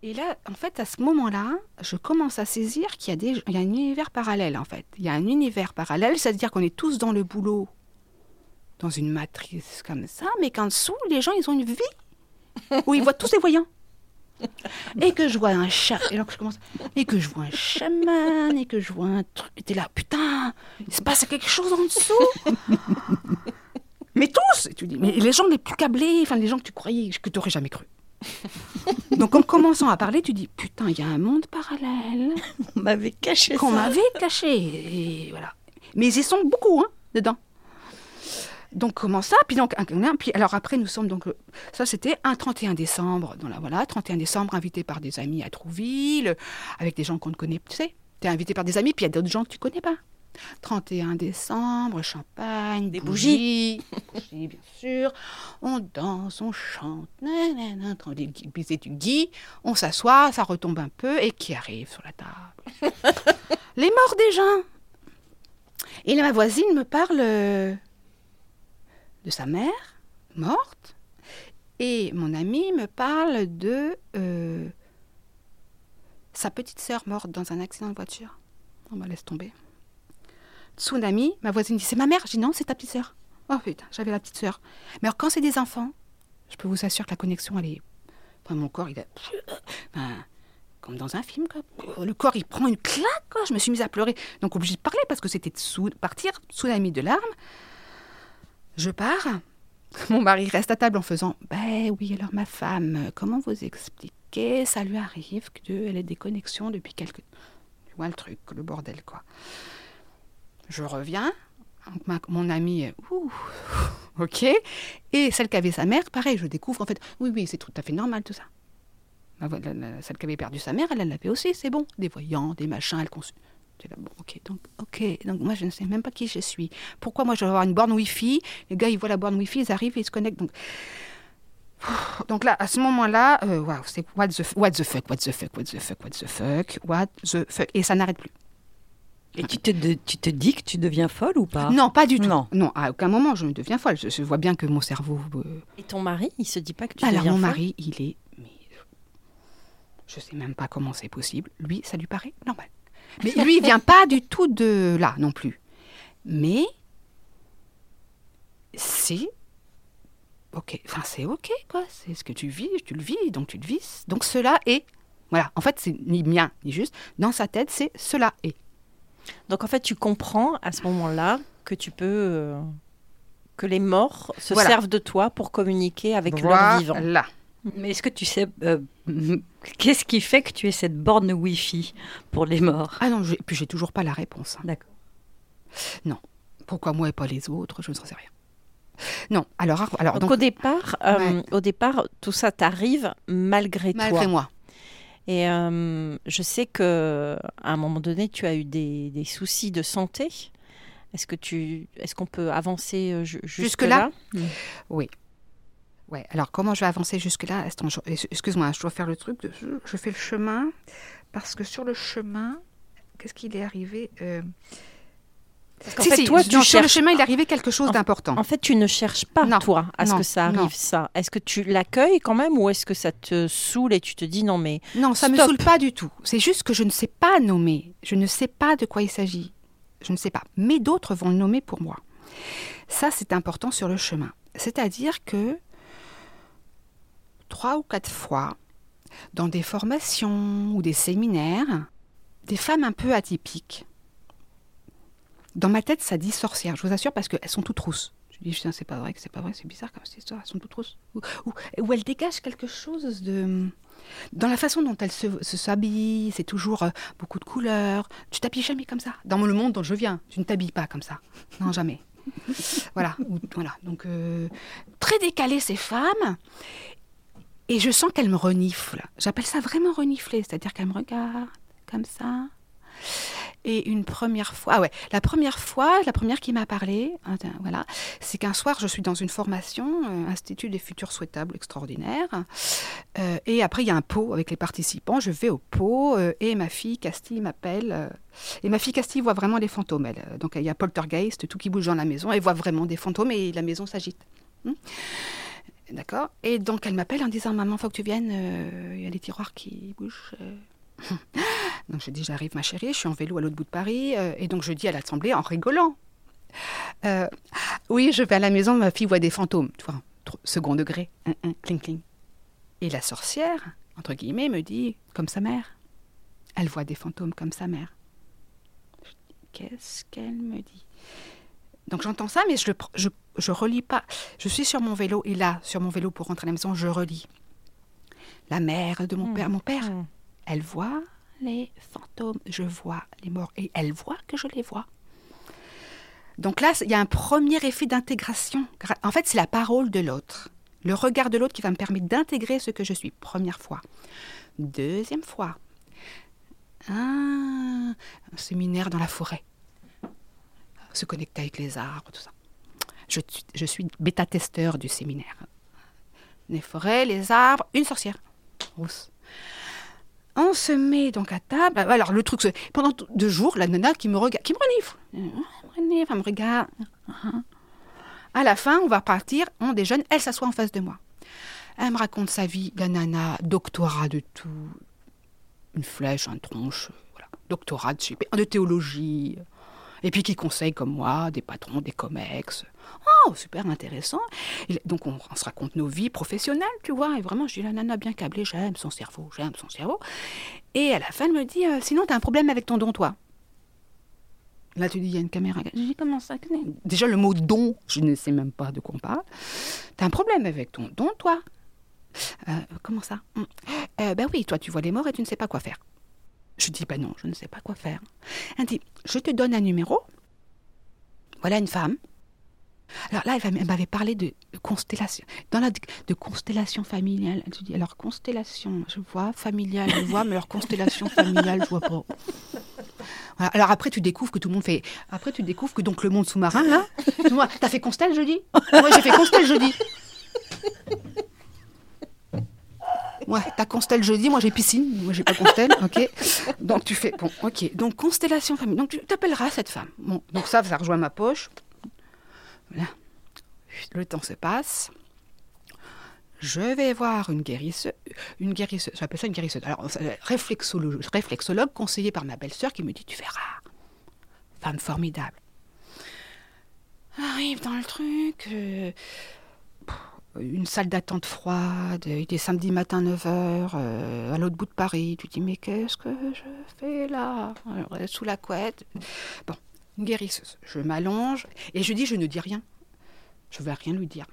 Et là, en fait, à ce moment-là, je commence à saisir qu'il y a, des, il y a un univers parallèle, en fait. Il y a un univers parallèle, c'est-à-dire qu'on est tous dans le boulot, dans une matrice comme ça, mais qu'en dessous, les gens, ils ont une vie où ils voient tous des voyants. (laughs) Et que je vois un chat, et alors que je commence, et que je vois un chaman, et que je vois un truc, et t'es là, putain, il se passe quelque chose en dessous. (laughs) mais tous, et tu dis, mais les gens les plus câblés, enfin les gens que tu croyais, que tu n'aurais jamais cru. (laughs) Donc en commençant à parler, tu dis, putain, il y a un monde parallèle On m'avait caché qu'on m'avait caché. Et voilà. Mais ils y sont beaucoup, hein, dedans. Donc comment ça? Puis donc, puis alors après nous sommes donc euh, ça c'était un 31 décembre. Dans la voilà 31 décembre invité par des amis à Trouville avec des gens qu'on ne connaît tu sais. T'es invité par des amis puis il y a d'autres gens que tu connais pas. 31 décembre champagne Des bougies. bougies. Bien sûr. On danse on chante nanana, gui- baisers du Guy on s'assoit ça retombe un peu et qui arrive sur la table? (laughs) Les morts des gens. Et là, ma voisine me parle euh, de sa mère morte et mon ami me parle de euh, sa petite sœur morte dans un accident de voiture. On me laisse tomber. Tsunami, ma voisine dit c'est ma mère. Je dis non, c'est ta petite sœur. Oh putain, j'avais la petite sœur. Mais alors quand c'est des enfants, je peux vous assurer que la connexion elle est Enfin, mon corps, il a. (coughs) Ben, comme dans un film, quoi. Le corps, il prend une claque, quoi. Je me suis mise à pleurer. Donc, obligée de parler parce que c'était de partir la de larmes. Je pars. Mon mari reste à table en faisant Ben oui, alors ma femme, comment vous expliquer Ça lui arrive qu'elle ait des connexions depuis quelques. Tu vois le truc, le bordel, quoi. Je reviens. mon amie, ouh, ok. Et celle qui avait sa mère, pareil, je découvre en fait, oui, oui, c'est tout à fait normal tout ça. Celle qui avait perdu sa mère, elle l'avait aussi, c'est bon. Des voyants, des machins, elle consulte. Bon, ok, donc, ok, donc moi je ne sais même pas qui je suis. Pourquoi moi je vais avoir une borne Wi-Fi? Les gars ils voient la borne Wi-Fi, ils arrivent et ils se connectent. Donc, (sighs) donc là, à ce moment-là, euh, c'est what the, what the fuck, what the fuck, what the fuck, what the fuck, what the fuck, et ça n'arrête plus. Et tu te, tu te dis que tu deviens folle ou pas? Non, pas du tout. Non. non, à aucun moment je ne deviens folle. Je, vois bien que mon cerveau. Euh, et ton mari, il se dit pas que tu Alors, deviens mon mari, il est. Mais, je sais même pas comment c'est possible. Lui, ça lui paraît normal. Mais lui, il vient pas du tout de là non plus. Mais c'est ok. Enfin, c'est ok quoi. C'est ce que tu vis, tu le vis, donc tu le vis. Donc cela est. Voilà. En fait, c'est ni bien ni juste. Dans sa tête, c'est cela est. Donc en fait, tu comprends à ce moment-là que tu peux euh, que les morts se servent de toi pour communiquer avec leurs vivants. Là. Mais est-ce que tu sais euh, qu'est-ce qui fait que tu aies cette borne Wi-Fi pour les morts? Ah non, puis j'ai toujours pas la réponse. Hein. D'accord. Non. Pourquoi moi et pas les autres? Je ne sais rien. Non. Alors, alors donc, au départ, euh, au départ, tout ça t'arrive malgré, toi. Malgré moi. Et euh, je sais que à un moment donné, tu as eu des, soucis de santé. Est-ce que tu, est-ce qu'on peut avancer euh, jusque, là, Oui. Ouais. Alors comment je vais avancer jusque là Excuse-moi, je dois faire le truc. je fais le chemin parce que sur le chemin, qu'est-ce qu'il est arrivé euh, si, toi, tu sur le chemin, il est arrivé quelque chose d'important. En fait, tu ne cherches pas, toi, à ce que ça arrive, ça. Est-ce que tu l'accueilles quand même ou est-ce que ça te saoule et tu te dis non, mais. Non, ça ne me saoule pas du tout. C'est juste que je ne sais pas nommer. Je ne sais pas de quoi il s'agit. Je ne sais pas. Mais d'autres vont le nommer pour moi. Ça, c'est important sur le chemin. C'est-à-dire que trois ou quatre fois, dans des formations ou des séminaires, des femmes un peu atypiques dans ma tête, ça dit sorcière, je vous assure, parce qu'elles sont toutes rousses. Je dis, c'est pas vrai, c'est pas vrai, c'est bizarre comme cette histoire, elles sont toutes rousses. Ou, ou, elles dégagent quelque chose de. Dans la façon dont elles se, s'habillent, c'est toujours euh, beaucoup de couleurs. Tu t'habilles jamais comme ça. Dans le monde dont je viens, tu ne t'habilles pas comme ça. Non, jamais. (laughs) voilà, voilà. Donc, euh, très décalées ces femmes. Et je sens qu'elles me reniflent. J'appelle ça vraiment renifler, c'est-à-dire qu'elles me regardent comme ça. Et une première fois, ah ouais, la première fois, la première qui m'a parlé, hein, voilà, c'est qu'un soir, je suis dans une formation, euh, Institut des futurs souhaitables extraordinaires, euh, et après, il y a un pot avec les participants, je vais au pot, euh, et ma fille Castille m'appelle, et ma fille Castille voit vraiment des fantômes. Donc, il y a poltergeist, tout qui bouge dans la maison, elle voit vraiment des fantômes, et la maison s'agite. Hmm. D'accord Et donc, elle m'appelle en disant, maman, faut que tu viennes, il y a des tiroirs qui bougent. (laughs) Donc je dis j'arrive ma chérie, je suis en vélo à l'autre bout de Paris, euh, et donc je dis à l'assemblée en rigolant. Euh, oui, je vais à la maison, ma fille voit des fantômes, tu vois, second degré, un, cling cling. Et la sorcière, entre guillemets, me dit comme sa mère. Elle voit des fantômes comme sa mère. Qu'est-ce qu'elle me dit? Donc j'entends ça, mais je, je relis pas. Je suis sur mon vélo, et là, sur mon vélo pour rentrer à la maison, je relis. La mère de mon mmh. père, mon père, mmh. elle voit les fantômes, je vois les morts et elle voit que je les vois. Donc là, il y a un premier effet d'intégration. En fait, c'est la parole de l'autre, le regard de l'autre qui va me permettre d'intégrer ce que je suis, première fois. Deuxième fois, un séminaire dans la forêt, se connecter avec les arbres, tout ça. Je, suis bêta-testeur du séminaire. Les forêts, les arbres, une sorcière rousse. On se met donc à table. Alors le truc, pendant deux jours, la nana qui me regarde, qui me renifle, elle me regarde. À la fin, on va partir, on déjeune, elle s'assoit en face de moi. Elle me raconte sa vie, la nana, doctorat de tout, une flèche, un tronche, voilà, doctorat de, de théologie. Et puis qui conseillent comme moi des patrons, des comex. Oh, super intéressant. Et donc on, se raconte nos vies professionnelles, tu vois. Et vraiment, je dis la nana bien câblée, j'aime son cerveau, j'aime son cerveau. Et à la fin, elle me dit, euh, sinon, t'as un problème avec ton don, toi. Là, tu dis, il y a une caméra. Je dis, comment ça Déjà, le mot don, je ne sais même pas de quoi on parle. T'as un problème avec ton don, toi Euh, Comment ça? Hum. Euh, Ben oui, toi, tu vois les morts et tu ne sais pas quoi faire. Je dis, ben non, je ne sais pas quoi faire. Elle dit, je te donne un numéro. Voilà une femme. Alors là, elle va- elle m'avait parlé de, constellation, dans la, de constellation familiale. Je dis, alors constellation, je vois, familiale, je vois, mais alors constellation familiale, je vois pas. Alors après, tu découvres que tout le monde fait. Après, tu découvres que donc le monde sous-marin, là. Moi, t'as fait Constel jeudi? Moi, j'ai fait Constel jeudi. Ouais, t'as Constel jeudi, moi j'ai piscine, moi j'ai pas Constel, ok. Donc tu fais, bon, ok. Donc constellation famille. Donc tu t'appelleras cette femme. Bon, donc ça, ça rejoint ma poche. Voilà. Le temps se passe. Je vais voir une guérisseuse, une guérisseuse, ça une guérisseuse. Alors, euh, réflexologue, réflexologue conseillée par ma belle-sœur qui me dit Tu verras, femme formidable. Arrive dans le truc, euh, une salle d'attente froide, il est samedi matin 9h, à l'autre bout de Paris. Tu dis Mais qu'est-ce que je fais là? Euh, Sous la couette. Bon, une guérisseuse. Je m'allonge et je dis Je ne dis rien. Je ne vais rien lui dire.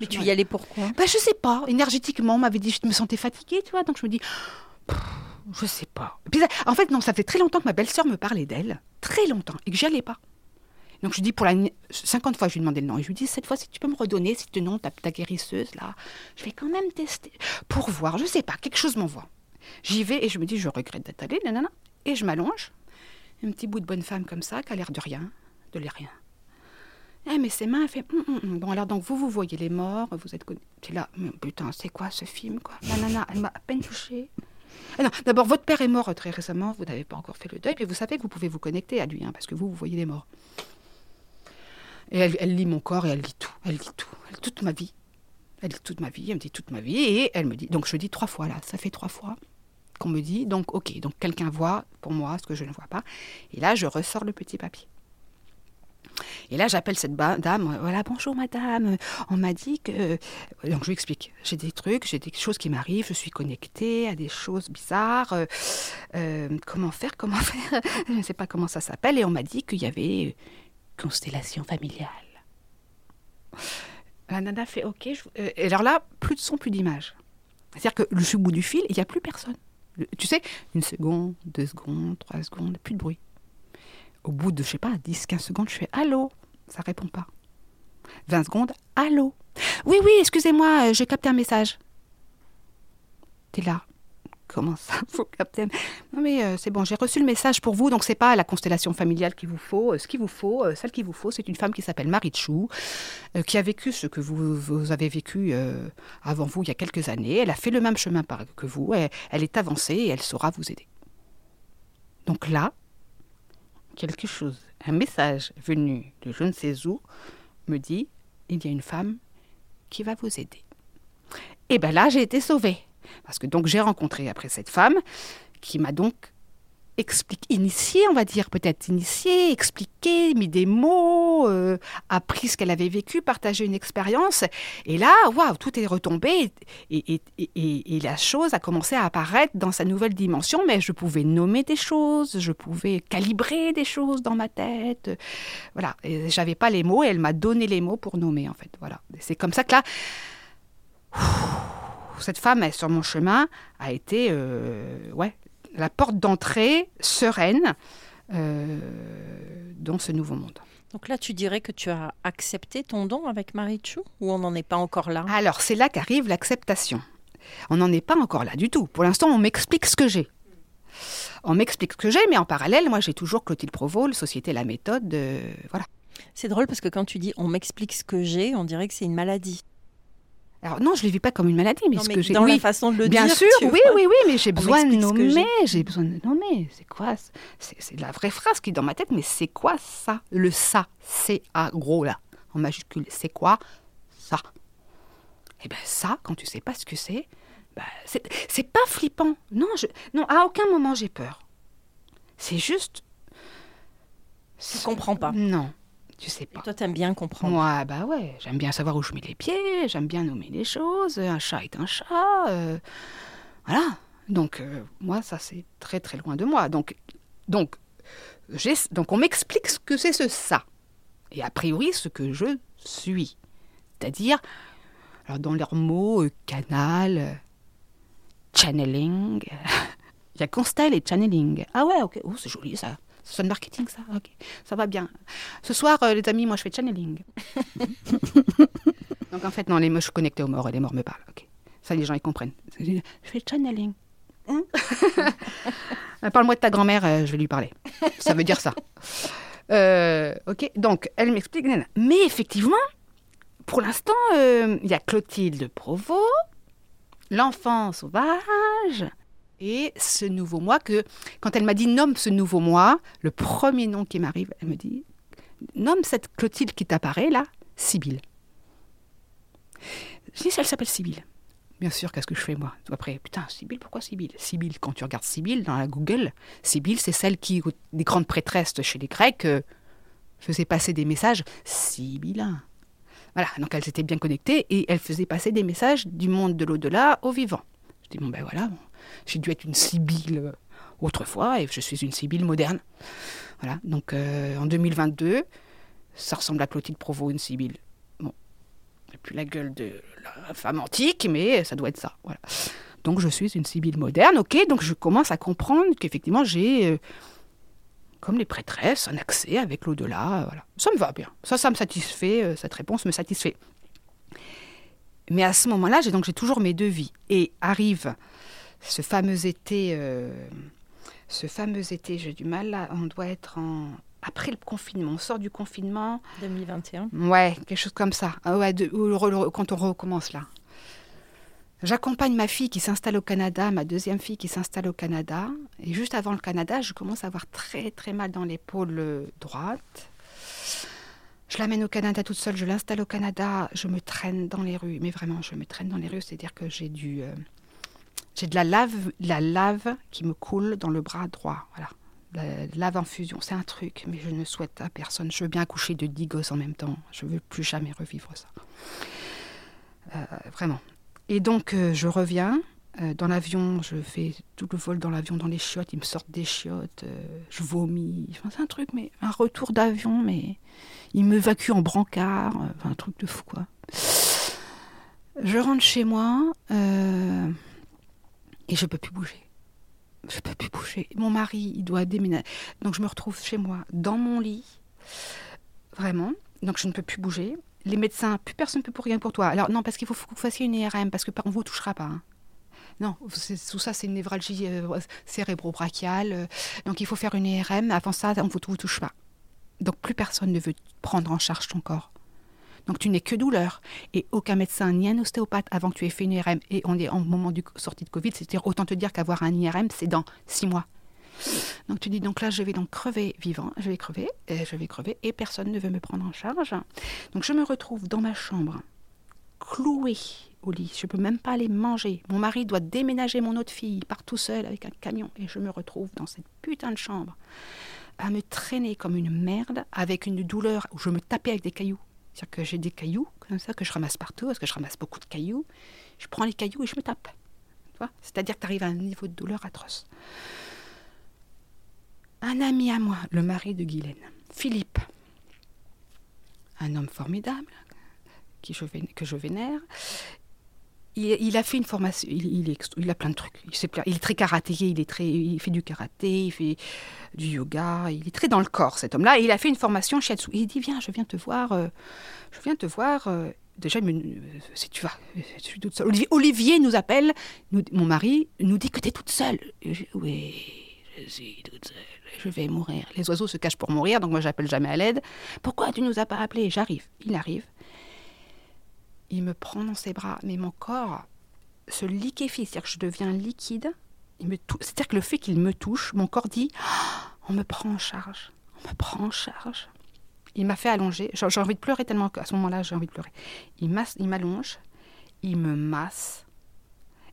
Mais tu y allais pourquoi Bah, je sais pas. Énergétiquement, on m'avait dit je me sentais fatiguée, tu vois. Donc je me dis, pff, je sais pas. Puis, en fait, non, ça fait très longtemps que ma belle-sœur me parlait d'elle, très longtemps, et que j'y allais pas. Donc je dis pour la 50 fois, je lui ai demandé le nom. Et je lui dis cette fois, si tu peux me redonner, si tu nom, ta, ta guérisseuse là, je vais quand même tester pour voir. Je sais pas, quelque chose m'envoie. J'y vais et je me dis, je regrette d'être allée, nanana. Et je m'allonge, un petit bout de bonne femme comme ça, qui a l'air de rien, de l'air rien. Eh, mais ses mains, elle fait. Hum, hum, hum. Bon, alors, donc, vous, vous voyez les morts, vous êtes. Tu es là, mais putain, c'est quoi ce film, quoi? La nana, elle m'a à peine touchée. Ah d'abord, votre père est mort très récemment, vous n'avez pas encore fait le deuil, puis vous savez que vous pouvez vous connecter à lui, hein, parce que vous, vous voyez les morts. Et elle, lit mon corps et elle lit tout. Elle lit tout. Toute ma vie. Elle lit toute ma vie, elle me dit toute ma vie, et elle me dit. Donc, je dis trois fois, là, ça fait trois fois qu'on me dit. Donc, ok, donc quelqu'un voit pour moi ce que je ne vois pas. Et là, je ressors le petit papier. Et là, j'appelle cette dame. Voilà, bonjour madame. On m'a dit que. Donc, je lui explique. J'ai des trucs, j'ai des choses qui m'arrivent. Je suis connectée à des choses bizarres. euh, euh, comment faire Comment (laughs) faire Je ne sais pas comment ça s'appelle. Et on m'a dit qu'il y avait constellation familiale. La nana fait OK. euh, et alors là, plus de son, plus d'image. C'est-à-dire que je suis au bout du fil il n'y a plus personne. Tu sais, une seconde, deux secondes, trois secondes, plus de bruit. Au bout de, je sais pas, 10, 15 secondes, je fais Allô Ça répond pas. 20 secondes, Allô Oui, oui, excusez-moi, euh, j'ai capté un message. T'es là. Comment ça (laughs) Faut un- Non, mais euh, c'est bon, j'ai reçu le message pour vous, donc c'est pas la constellation familiale qu'il vous faut. Euh, ce qu'il vous faut, euh, celle qu'il vous faut, c'est une femme qui s'appelle Marie Chou, qui a vécu ce que vous, avez vécu avant vous il y a quelques années. Elle a fait le même chemin que vous. Elle, elle est avancée et elle saura vous aider. Donc là, quelque chose, un message venu de je ne sais où, me dit il y a une femme qui va vous aider. Et bien là, j'ai été sauvée. Parce que donc j'ai rencontré après cette femme qui m'a donc expliqué, initié, on va dire peut-être initié, expliqué, mis des mots, euh, appris ce qu'elle avait vécu, partagé une expérience. Et là, waouh, tout est retombé et, la chose a commencé à apparaître dans sa nouvelle dimension. Mais je pouvais nommer des choses, je pouvais calibrer des choses dans ma tête. Voilà, j'avais pas les mots et elle m'a donné les mots pour nommer en fait. Voilà, c'est comme ça que là cette femme elle, sur mon chemin a été euh, ouais, la porte d'entrée sereine euh, dans ce nouveau monde. Donc là, tu dirais que tu as accepté ton don avec Marichou ou on n'en est pas encore là? Alors c'est là qu'arrive l'acceptation. On n'en est pas encore là du tout. Pour l'instant, on m'explique ce que j'ai. On m'explique ce que j'ai, mais en parallèle, moi j'ai toujours Clotilde Provol, Société La Méthode, euh, voilà. C'est drôle parce que quand tu dis on m'explique ce que j'ai, on dirait que c'est une maladie. Alors non, je ne le vis pas comme une maladie, mais Non, ce mais que j'ai... dans oui, la façon de le Bien dire. sûr, tu oui, oui, oui, mais j'ai besoin de nommer, j'ai. besoin de nommer. C'est quoi C'est c'est la vraie phrase qui est dans ma tête, mais c'est quoi ça? Le ça, C-A gros là, en majuscule, c'est quoi ça? Eh bien ça, quand tu sais pas ce que c'est, bah, c'est c'est pas flippant. Non, je, non, à aucun moment j'ai peur. C'est juste, Tu comprends pas. Non, tu sais pas. Et toi, t'aimes bien comprendre. Moi, bah ouais, j'aime bien savoir où je mets les pieds, j'aime bien nommer les choses. Un chat est un chat. euh, voilà. Donc, euh, moi, ça, c'est très, très loin de moi. Donc, donc, donc on m'explique ce que c'est ce ça. Et a priori, ce que je suis. C'est-à-dire, alors dans leurs mots, euh, canal, channeling. (laughs) Il y a constel et channeling. Ah ouais, ok. Oh, c'est joli ça. Ça sonne marketing, ça. Ok, ça va bien. Ce soir, euh, les amis, moi, je fais channeling. (laughs) Donc en fait, non, les, moi, je suis connectée aux morts et les morts me parlent. Ok, ça, les gens ils comprennent. Je fais channeling. Hein? (laughs) Euh, Parle-moi de ta grand-mère, euh, je vais lui parler. Ça veut dire ça. Euh, ok, donc elle m'explique. Mais effectivement, pour l'instant, euh, il y a Clotilde Provost, l'enfant sauvage et ce nouveau moi que, quand elle m'a dit nomme ce nouveau moi, le premier nom qui m'arrive, elle me dit nomme cette Clotilde qui t'apparaît là, Sibylle. Je dis, elle s'appelle Sibylle. Bien sûr, qu'est-ce que je fais moi? Après, putain, Sibylle, pourquoi Sibylle? Sibylle, quand tu regardes Sibylle dans la Google, Sibylle, c'est celle qui, des grandes prêtresses chez les Grecs, euh, faisait passer des messages sibyllins. Voilà, donc elles étaient bien connectées et elles faisaient passer des messages du monde de l'au-delà au vivant. Je dis, bon ben voilà, bon, j'ai dû être une Sibylle euh, autrefois et je suis une Sibylle moderne. Voilà, donc euh, en 2022, ça ressemble à Clotilde Provost, une Sibylle. Bon, j'ai plus la gueule de la femme antique, mais ça doit être ça. Voilà. Donc je suis une Sibylle moderne, ok, donc je commence à comprendre qu'effectivement j'ai, euh, comme les prêtresses, un accès avec l'au-delà. Voilà. Ça me va bien. Ça, ça me satisfait, cette réponse me satisfait. Mais à ce moment-là, j'ai j'ai toujours mes deux vies. Et arrive ce fameux été, euh, ce fameux été, j'ai du mal, là, on doit être en... Après le confinement, on sort du confinement, 2021. Ouais, quelque chose comme ça. Ah ouais, de- quand on recommence là. J'accompagne ma fille qui s'installe au Canada, ma deuxième fille qui s'installe au Canada. Et juste avant le Canada, je commence à avoir très très mal dans l'épaule droite. Je l'amène au Canada toute seule, je l'installe au Canada, je me traîne dans les rues. Mais vraiment, je me traîne dans les rues, c'est-à-dire que j'ai du... euh, j'ai de la lave, la lave qui me coule dans le bras droit. Voilà. La lave en fusion, c'est un truc, mais je ne souhaite à personne. Je veux bien accoucher de dix gosses en même temps. Je veux plus jamais revivre ça. Euh, vraiment. Et donc, euh, je reviens. euh, dans l'avion, je fais tout le vol dans l'avion, dans les chiottes. Ils me sortent des chiottes. je vomis. C'est un truc, mais un retour d'avion, mais ils m'évacuent en brancard. un truc de fou, quoi. Je rentre chez moi et je peux plus bouger. Je peux plus bouger. Mon mari, il doit déménager. Donc je me retrouve chez moi, dans mon lit, vraiment. Donc je ne peux plus bouger. Les médecins, plus personne ne peut pour rien pour toi. Alors non, parce qu'il faut que vous fassiez une IRM, parce que on vous touchera pas. hein. Non, tout ça, c'est une névralgie euh, cérébro-brachiale. euh, donc il faut faire une IRM. Avant ça, on ne vous touche pas. Donc plus personne ne veut prendre en charge ton corps. Donc tu n'es que douleur. Et aucun médecin ni un ostéopathe avant que tu aies fait une IRM. Et on est en moment du sortie de Covid, c'est-à-dire autant te dire qu'avoir un IRM, c'est dans six mois. Donc tu dis donc là je vais donc crever vivant, je vais crever, et je vais crever et personne ne veut me prendre en charge. Donc je me retrouve dans ma chambre, clouée au lit. Je peux même pas aller manger. Mon mari doit déménager mon autre fille, il part tout seul avec un camion et je me retrouve dans cette putain de chambre à me traîner comme une merde avec une douleur où je me tapais avec des cailloux. C'est-à-dire que j'ai des cailloux comme ça que je ramasse partout parce que je ramasse beaucoup de cailloux. Je prends les cailloux et je me tape. C'est-à-dire que tu arrives à un niveau de douleur atroce. Un ami à moi, le mari de Guylaine, Philippe, un homme formidable que je vénère, il, a fait une formation, il, est a plein de trucs. Il, est très karatéé, il, est très, il fait du karaté, il fait du yoga, il est très dans le corps cet homme-là. Il a fait une formation shiatsu. Il dit Viens, je viens te voir, euh, je viens te voir. euh, Déjà, euh, si tu vas, je suis toute seule. Olivier, nous appelle, mon mari nous dit que tu es toute seule. Oui, je suis toute seule, je vais mourir. Les oiseaux se cachent pour mourir, donc moi j'appelle jamais à l'aide. Pourquoi tu nous as pas appelés? J'arrive. Il arrive. Il me prend dans ses bras, mais mon corps se liquéfie, c'est-à-dire que je deviens liquide. C'est-à-dire que le fait qu'il me touche, mon corps dit Ah, on me prend en charge, on me prend en charge. Il m'a fait allonger. J'ai envie de pleurer tellement qu'à ce moment-là, j'ai envie de pleurer. Il masse- il m'allonge, il me masse,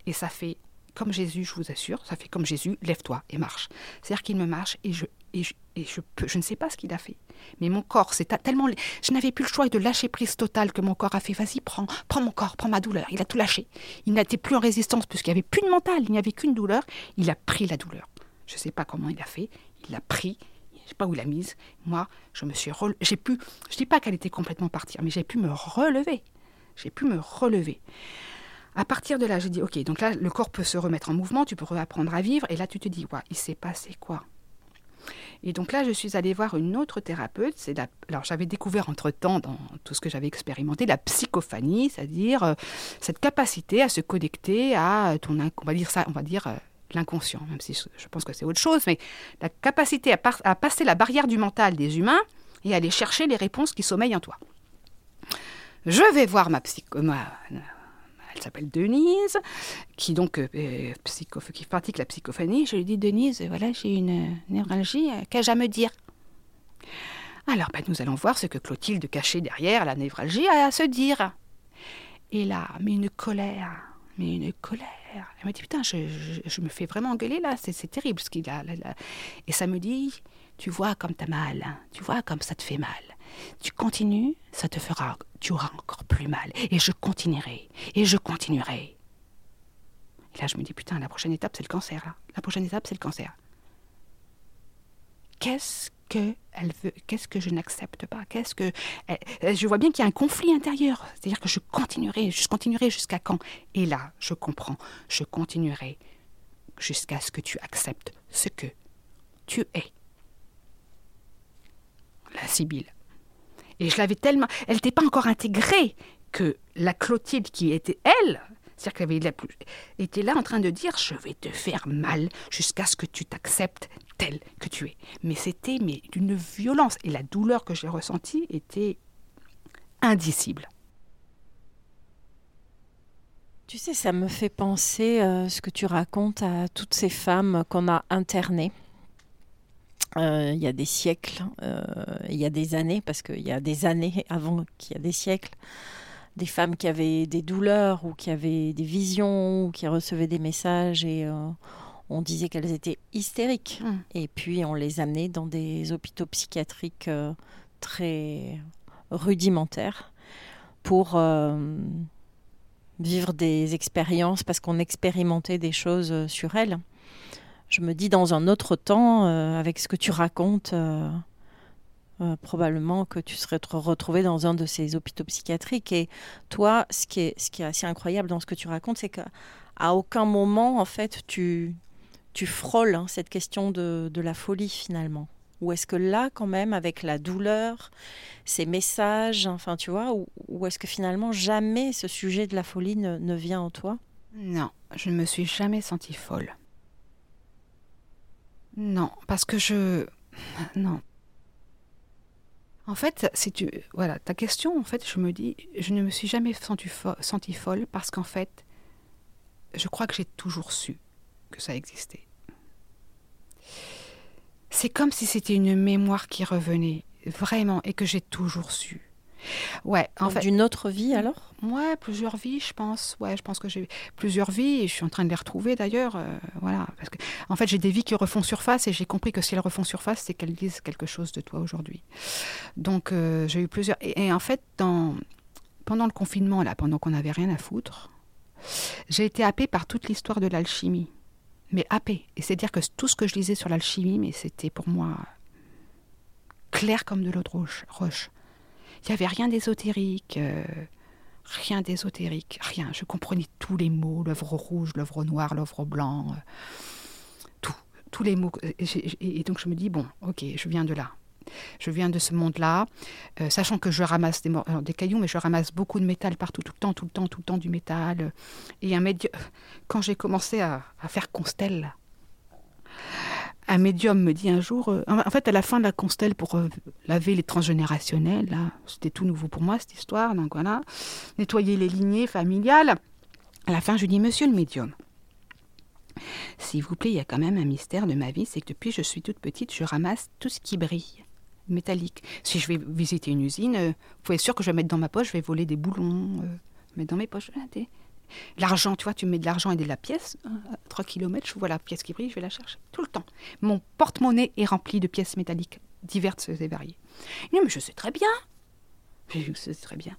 et ça fait comme Jésus, je vous assure, ça fait comme Jésus, lève-toi et marche. C'est-à-dire qu'il me marche et je, Et, je, ne sais pas ce qu'il a fait. Mais mon corps, c'est tellement. Je n'avais plus le choix de lâcher prise totale que mon corps a fait. Vas-y, prends, prends mon corps, prends ma douleur. Il a tout lâché. Il n'était plus en résistance puisqu'il n'y avait plus de mental, il n'y avait qu'une douleur. Il a pris la douleur. Je ne sais pas comment il a fait. Il l'a pris. Je ne sais pas où il l'a mise. Moi, je me suis. J'ai pu. Je ne dis pas qu'elle était complètement partie, mais j'ai pu me relever. J'ai pu me relever. À partir de là, j'ai dit, ok, donc là, le corps peut se remettre en mouvement, tu peux réapprendre à vivre, et là, tu te dis, ouais, il s'est passé quoi? Et donc là, je suis allée voir une autre thérapeute. C'est Alors j'avais découvert entre-temps, dans tout ce que j'avais expérimenté, la psychophanie, c'est-à-dire euh, cette capacité à se connecter à ton, on va dire ça, on va dire euh, l'inconscient, même si je, pense que c'est autre chose, mais la capacité à, passer la barrière du mental des humains et aller chercher les réponses qui sommeillent en toi. Je vais voir ma, psycho, elle s'appelle Denise, qui donc euh, qui pratique la psychophanie. Je lui dis Denise, voilà, j'ai une névralgie, euh, qu'ai-je à me dire? Alors, ben, nous allons voir ce que Clotilde, cachée derrière la névralgie, a à se dire. Et là, mais une colère, mais une colère. Elle me dit putain, je, me fais vraiment engueuler là, c'est terrible ce qu'il a. Et ça me dit, tu vois comme t'as mal, tu vois comme ça te fait mal. Tu continues, ça te fera, tu auras encore plus mal. Et je continuerai, et je continuerai. Et là, je me dis, putain, la prochaine étape, c'est le cancer. Là. La prochaine étape, c'est le cancer. Qu'est-ce que elle veut Qu'est-ce que je n'accepte pas? Qu'est-ce que Je vois bien qu'il y a un conflit intérieur. C'est-à-dire que je continuerai, je continuerai jusqu'à quand? Et là, je comprends. Je continuerai jusqu'à ce que tu acceptes ce que tu es. La Sibylle. Et je l'avais tellement. Elle n'était pas encore intégrée que la Clotilde qui était elle, c'est-à-dire qu'elle avait la plus, était là en train de dire Je vais te faire mal jusqu'à ce que tu t'acceptes tel que tu es. Mais c'était mais d'une violence. Et la douleur que j'ai ressentie était indicible. Tu sais, ça me fait penser euh, ce que tu racontes à toutes ces femmes qu'on a internées euh, il y a des siècles, euh, il y a des années, parce qu'il y a des années avant qu'il y a des siècles, des femmes qui avaient des douleurs ou qui avaient des visions ou qui recevaient des messages et euh, on disait qu'elles étaient hystériques. Mmh. Et puis on les amenait dans des hôpitaux psychiatriques très rudimentaires pour vivre des expériences parce qu'on expérimentait des choses sur elles je me dis dans un autre temps, euh, avec ce que tu racontes, euh, euh, probablement que tu serais retrouvé dans un de ces hôpitaux psychiatriques. Et toi, ce qui est, assez incroyable dans ce que tu racontes, c'est qu'à aucun moment, en fait, tu, tu frôles hein, cette question de, la folie finalement. Ou est-ce que là, quand même, avec la douleur, ces messages, enfin, tu vois, ou, est-ce que finalement jamais ce sujet de la folie ne, ne vient en toi? Non, je ne me suis jamais sentie folle. Non, parce que je. Non. En fait, si tu. Voilà, ta question, en fait, je me dis, je ne me suis jamais sentie, folle parce qu'en fait, je crois que j'ai toujours su que ça existait. C'est comme si c'était une mémoire qui revenait, vraiment, et que j'ai toujours su. Ouais, en fait. D'une autre vie alors? Ouais, plusieurs vies, je pense. Ouais, je pense que j'ai plusieurs vies et je suis en train de les retrouver d'ailleurs. Euh, voilà, parce que en fait, j'ai des vies qui refont surface et j'ai compris que si elles refont surface, c'est qu'elles disent quelque chose de toi aujourd'hui. Donc, euh, j'ai eu plusieurs. Et, en fait, dans... pendant le confinement, là, pendant qu'on n'avait rien à foutre, j'ai été happée par toute l'histoire de l'alchimie. Mais happée. Et c'est dire que tout ce que je lisais sur l'alchimie, mais c'était pour moi clair comme de l'eau de roche. Il n'y avait rien d'ésotérique, euh, rien d'ésotérique, rien. Je comprenais tous les mots, l'œuvre rouge, l'œuvre noire, l'œuvre blanc, euh, tout, tous les mots. Et, donc je me dis, bon, ok, je viens de là. Je viens de ce monde-là, euh, sachant que je ramasse des, cailloux, mais je ramasse beaucoup de métal partout, tout le temps, tout le temps, tout le temps du métal. Et un quand j'ai commencé à faire Constelle, un médium me dit un jour, euh, en fait, à la fin de la constelle pour euh, laver les transgénérationnels, c'était tout nouveau pour moi cette histoire, donc voilà, nettoyer les lignées familiales. À la fin, je lui dis, Monsieur le médium, s'il vous plaît, il y a quand même un mystère de ma vie, c'est que depuis je suis toute petite, je ramasse tout ce qui brille, métallique. Si je vais visiter une usine, euh, vous pouvez être sûr que je vais mettre dans ma poche, je vais voler des boulons, mettre dans mes poches. L'argent, tu vois, tu mets de l'argent et de la pièce, à 3 km, je vois la pièce qui brille, je vais la chercher tout le temps. Mon porte-monnaie est rempli de pièces métalliques diverses et variées. Non, mais je sais très bien. Je sais très bien.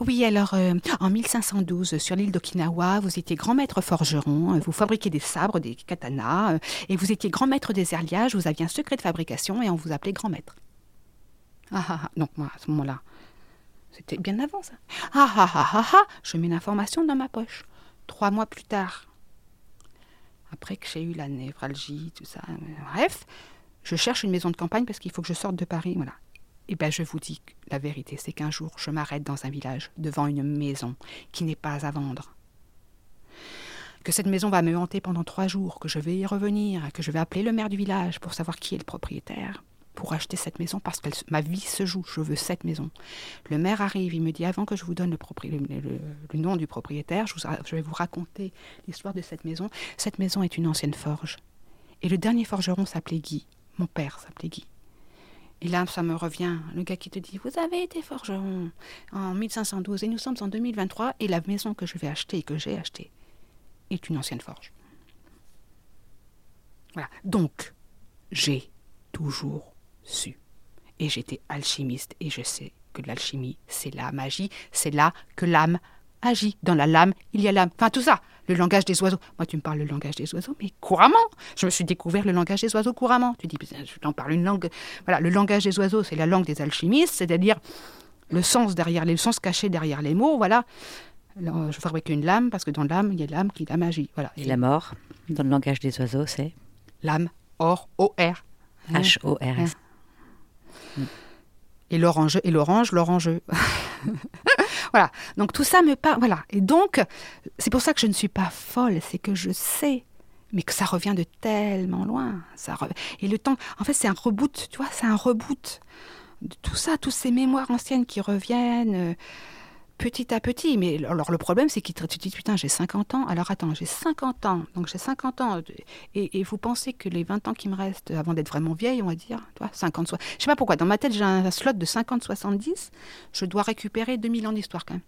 Oui, alors, euh, en 1512, sur l'île d'Okinawa, vous étiez grand maître forgeron, euh, vous fabriquiez des sabres, des katanas, euh, et vous étiez grand maître des herliages, vous aviez un secret de fabrication, et on vous appelait grand maître. Ah ah ah, donc moi, à ce moment-là, c'était bien avant ça. Ah ah ah ah ah, je mets l'information dans ma poche. Trois mois plus tard, après que j'ai eu la névralgie, tout ça, bref, je cherche une maison de campagne parce qu'il faut que je sorte de Paris, voilà. Eh bien, je vous dis la vérité, c'est qu'un jour, je m'arrête dans un village, devant une maison qui n'est pas à vendre. Que cette maison va me hanter pendant trois jours, que je vais y revenir, que je vais appeler le maire du village pour savoir qui est le propriétaire, pour acheter cette maison, parce que ma vie se joue, je veux cette maison. Le maire arrive, il me dit, avant que je vous donne le, nom du propriétaire, je, je vais vous raconter l'histoire de cette maison. Cette maison est une ancienne forge. Et le dernier forgeron s'appelait Guy. Mon père s'appelait Guy. Et là, ça me revient, le gars qui te dit, vous avez été forgeron en 1512 et nous sommes en 2023 et la maison que je vais acheter et que j'ai achetée est une ancienne forge. Voilà. Donc, j'ai toujours su. Et j'étais alchimiste et je sais que l'alchimie, c'est la magie, c'est là que l'âme agit. Dans la lame, il y a l'âme. Enfin, tout ça. Le langage des oiseaux. Moi, tu me parles le langage des oiseaux, mais couramment. Je me suis découvert le langage des oiseaux couramment. Tu dis, je t'en parle une langue. Voilà, le langage des oiseaux, c'est la langue des alchimistes, c'est-à-dire le sens derrière les, le sens caché derrière les mots. Voilà. je fabrique une lame parce que dans l'âme, il y a l'âme qui est la magie. Voilà. Et la mort, dans le langage des oiseaux, c'est L'âme, or, O-R. H-O-R-S. Et l'orange, et l'orange, l'orange. (laughs) voilà. Donc tout ça me parle. Voilà. Et donc, c'est pour ça que je ne suis pas folle, c'est que je sais, mais que ça revient de tellement loin. Ça Et le temps, en fait, c'est un reboot, tu vois, c'est un reboot. De tout ça, toutes ces mémoires anciennes qui reviennent. Euh, petit à petit. Mais alors le problème, c'est tu te dis, putain, j'ai 50 ans. Alors attends, j'ai 50 ans. Donc j'ai 50 ans. Et, vous pensez que les 20 ans qui me restent, avant d'être vraiment vieille, on va dire, toi, 50, soit. Je sais pas pourquoi, dans ma tête, j'ai un slot de 50-70. Je dois récupérer 2000 ans d'histoire quand même.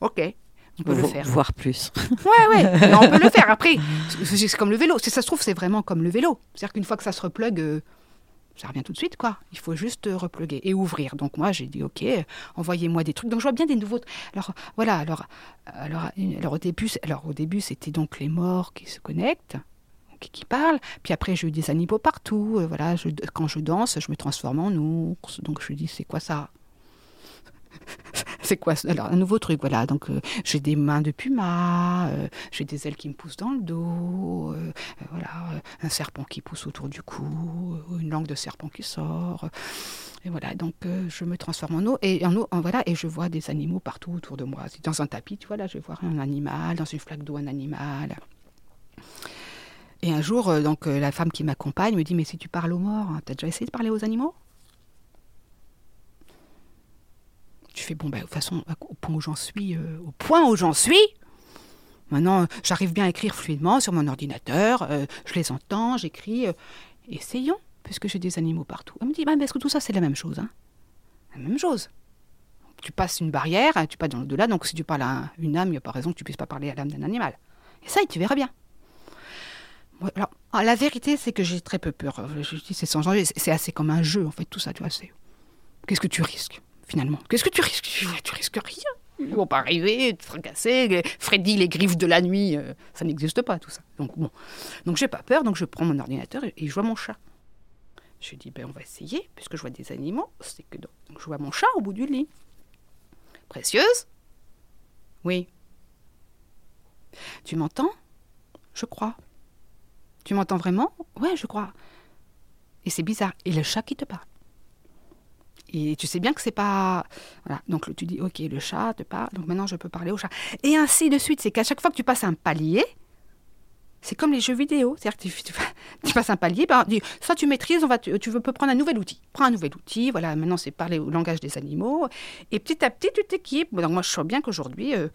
Ok. On peut le faire. Voir plus. Ouais, ouais. (laughs) on peut le faire. Après, c'est comme le vélo. Si ça se trouve, c'est vraiment comme le vélo. C'est-à-dire qu'une fois que ça se replugue, euh, ça revient tout de suite, quoi. Il faut juste repluguer et ouvrir. Donc moi, j'ai dit, ok, envoyez-moi des trucs. Donc je vois bien des nouveaux. Alors voilà. Alors, alors, alors au début, alors au début, c'était donc les morts qui se connectent, qui, parlent. Puis après, j'ai eu des animaux partout. Euh, voilà, quand je danse, je me transforme en ours. Donc je dis, c'est quoi ça? C'est quoi Alors, un nouveau truc, voilà. Donc, euh, j'ai des mains de puma, euh, j'ai des ailes qui me poussent dans le dos, euh, voilà, un serpent qui pousse autour du cou, une langue de serpent qui sort. Et voilà, donc je me transforme en eau et en eau, voilà, et je vois des animaux partout autour de moi. Dans un tapis, tu vois là, je vais voir un animal, dans une flaque d'eau un animal. Et un jour, donc la femme qui m'accompagne me dit mais si tu parles aux morts, t'as déjà essayé de parler aux animaux? Tu fais bon, ben, de toute façon, au point où j'en suis, euh, au point où j'en suis, maintenant, j'arrive bien à écrire fluidement sur mon ordinateur, euh, je les entends, j'écris. Euh, essayons, puisque j'ai des animaux partout. Elle me dit, bah, mais est-ce que tout ça, c'est la même chose hein? La même chose. Tu passes une barrière, hein, tu passes dans le-delà, donc si tu parles à une âme, il n'y a pas raison que tu puisses pas parler à l'âme d'un animal. Et ça, tu verras bien. Alors, ah, la vérité, c'est que j'ai très peu peur. Je dis, c'est sans c'est assez comme un jeu, en fait, tout ça, tu vois. Qu'est-ce que tu risques? Finalement. Qu'est-ce que tu risques? Tu risques rien. Ils vont pas arriver, te fracasser. Freddy, les griffes de la nuit, euh, ça n'existe pas tout ça. Donc bon, donc j'ai pas peur, donc je prends mon ordinateur et, je vois mon chat. Je dis ben on va essayer puisque je vois des animaux. C'est que donc, je vois mon chat au bout du lit. Précieuse? Oui. Tu m'entends? Je crois. Tu m'entends vraiment? Ouais, je crois. Et c'est bizarre. Et le chat qui te parle. Et tu sais bien que c'est pas. Voilà. Donc tu dis, ok, le chat te parle, donc maintenant je peux parler au chat. Et ainsi de suite. C'est qu'à chaque fois que tu passes un palier, c'est comme les jeux vidéo. C'est-à-dire que tu, (laughs) passes un palier, ben, ça tu maîtrises, on va, tu, veux prendre un nouvel outil. Prends un nouvel outil, voilà, maintenant c'est parler au langage des animaux. Et petit à petit, tu t'équipes. Donc moi je sens bien qu'aujourd'hui, euh,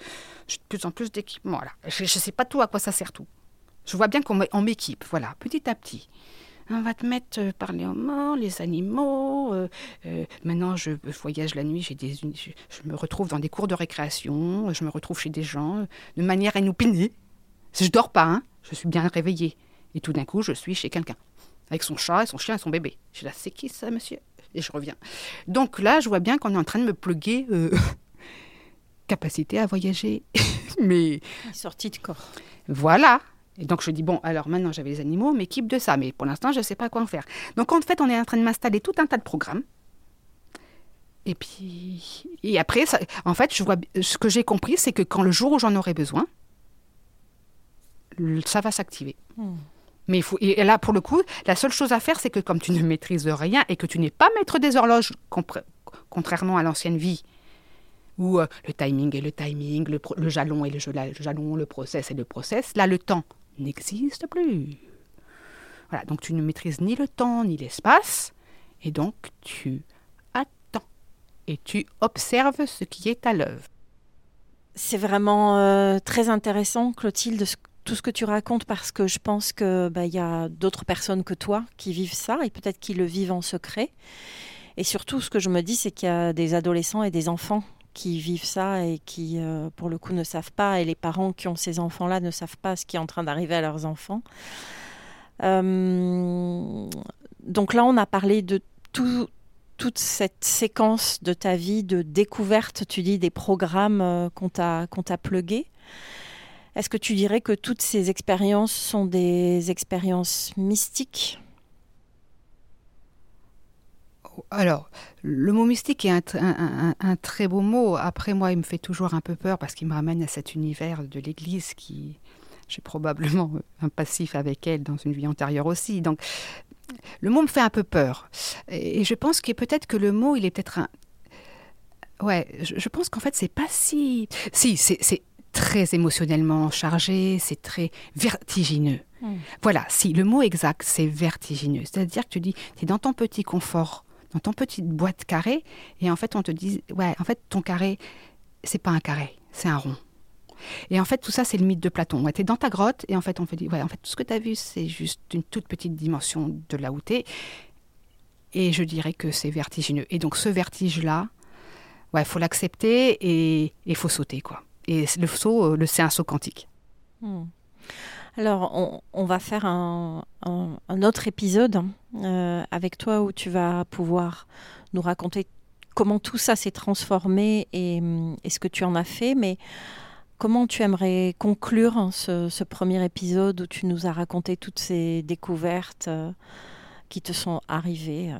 j'ai de plus en plus d'équipements. Voilà. Je ne sais pas tout à quoi ça sert tout. Je vois bien qu'on m'équipe, voilà, petit à petit. On va te mettre euh, parler aux morts, les animaux. euh, euh, maintenant, je voyage la nuit, j'ai des, je, je me retrouve dans des cours de récréation, je me retrouve chez des gens euh, de manière inopinée. Je dors pas, hein, je suis bien réveillée. Et tout d'un coup, je suis chez quelqu'un, avec son chat, et son chien et son bébé. Je suis là, c'est qui ça, monsieur? Et je reviens. Donc là, je vois bien qu'on est en train de me pluguer euh, (laughs) capacité à voyager. (laughs) Mais Sortie de corps. voilà. Et donc je dis, bon, alors maintenant j'avais les animaux, m'équipe de ça, mais pour l'instant je ne sais pas quoi en faire. Donc en fait, on est en train de m'installer tout un tas de programmes. Et puis, et après, ça- en fait, je vois, ce que j'ai compris, c'est que quand le jour où j'en aurai besoin, ça va s'activer. Hmm. Mais il faut, et là, pour le coup, la seule chose à faire, c'est que comme tu ne maîtrises rien et que tu n'es pas maître des horloges, contrairement à l'ancienne vie, où euh, le timing et le timing, le, pro- le jalon et le, le jalon, le process et le process, là, le temps n'existe plus. Voilà, donc tu ne maîtrises ni le temps ni l'espace, et donc tu attends et tu observes ce qui est à l'œuvre. C'est vraiment euh, très intéressant, Clotilde, tout ce que tu racontes, parce que je pense que bah, y a d'autres personnes que toi qui vivent ça, et peut-être qui le vivent en secret. Et surtout, ce que je me dis, c'est qu'il y a des adolescents et des enfants qui vivent ça et qui, euh, pour le coup, ne savent pas, et les parents qui ont ces enfants-là ne savent pas ce qui est en train d'arriver à leurs enfants. Euh, donc là, on a parlé de tout, toute cette séquence de ta vie de découverte, tu dis, des programmes euh, qu'on t'a qu'on. Est-ce que tu dirais que toutes ces expériences sont des expériences mystiques? Alors, le mot mystique est un, tr- un- un- un très beau mot. Après, moi, il me fait toujours un peu peur parce qu'il me ramène à cet univers de l'Église qui, j'ai probablement un passif avec elle dans une vie antérieure aussi. Donc, le mot me fait un peu peur. Et, je pense que peut-être que le mot, il est peut-être un... Ouais, je, je pense qu'en fait, c'est pas si... Si, c'est très émotionnellement chargé, c'est très vertigineux. Mm. Voilà, si, le mot exact, c'est vertigineux. C'est-à-dire que tu dis, tu es dans ton petit confort, dans ton petite boîte carrée, et en fait, on te dit, ouais, en fait, ton carré, c'est pas un carré, c'est un rond. Et en fait, tout ça, c'est le mythe de Platon. Ouais, tu es dans ta grotte, et en fait, on te dit, ouais, en fait, tout ce que tu as vu, c'est juste une toute petite dimension de là où tu Et je dirais que c'est vertigineux. Et donc, ce vertige-là, ouais, faut l'accepter et il faut sauter, quoi. Et le saut, euh, le- c'est un saut quantique. Hmm. Alors, on, va faire un, autre épisode euh, avec toi où tu vas pouvoir nous raconter comment tout ça s'est transformé et, hum, ce que tu en as fait. Mais comment tu aimerais conclure hein, ce, premier épisode où tu nous as raconté toutes ces découvertes euh, qui te sont arrivées euh?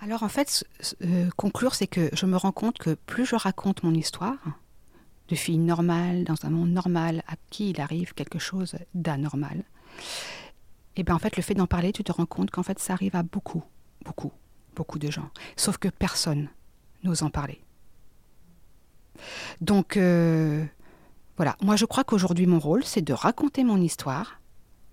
Alors en fait, conclure, c'est que je me rends compte que plus je raconte mon histoire, de fille normale, dans un monde normal, à qui il arrive quelque chose d'anormal, et bien en fait, le fait d'en parler, tu te rends compte qu'en fait, ça arrive à beaucoup, beaucoup, beaucoup de gens. Sauf que personne n'ose en parler. Donc, euh, voilà, moi je crois qu'aujourd'hui, mon rôle, c'est de raconter mon histoire,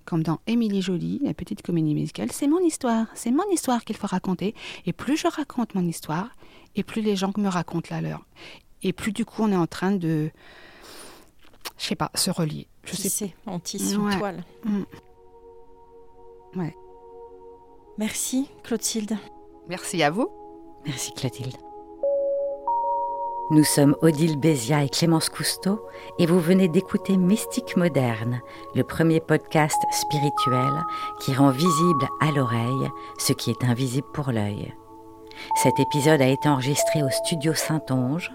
comme dans Émilie Jolie, la petite comédie musicale. C'est mon histoire, c'est mon histoire qu'il faut raconter. Et plus je raconte mon histoire, et plus les gens me racontent la leur. Et plus du coup, on est en train de, je sais pas, se relier. Je sais tisse une Ouais. toile. Mm. Ouais. Merci, Clotilde. Merci à vous. Merci Clotilde. Nous sommes Odile Bézia et Clémence Cousteau et vous venez d'écouter Mystique Moderne, le premier podcast spirituel qui rend visible à l'oreille ce qui est invisible pour l'œil. Cet épisode a été enregistré au studio Saint-Onge.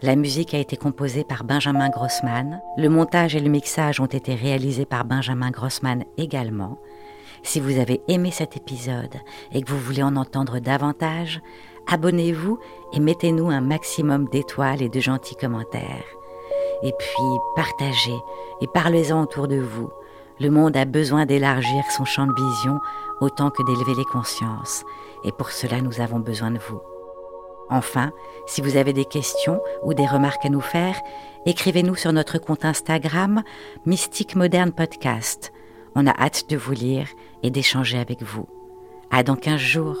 La musique a été composée par Benjamin Grossman. Le montage et le mixage ont été réalisés par Benjamin Grossman également. Si vous avez aimé cet épisode et que vous voulez en entendre davantage, abonnez-vous et mettez-nous un maximum d'étoiles et de gentils commentaires. Et puis, partagez et parlez-en autour de vous. Le monde a besoin d'élargir son champ de vision autant que d'élever les consciences. Et pour cela, nous avons besoin de vous. Enfin, si vous avez des questions ou des remarques à nous faire, écrivez-nous sur notre compte Instagram Mystique Moderne Podcast. On a hâte de vous lire et d'échanger avec vous. À dans 15 jours.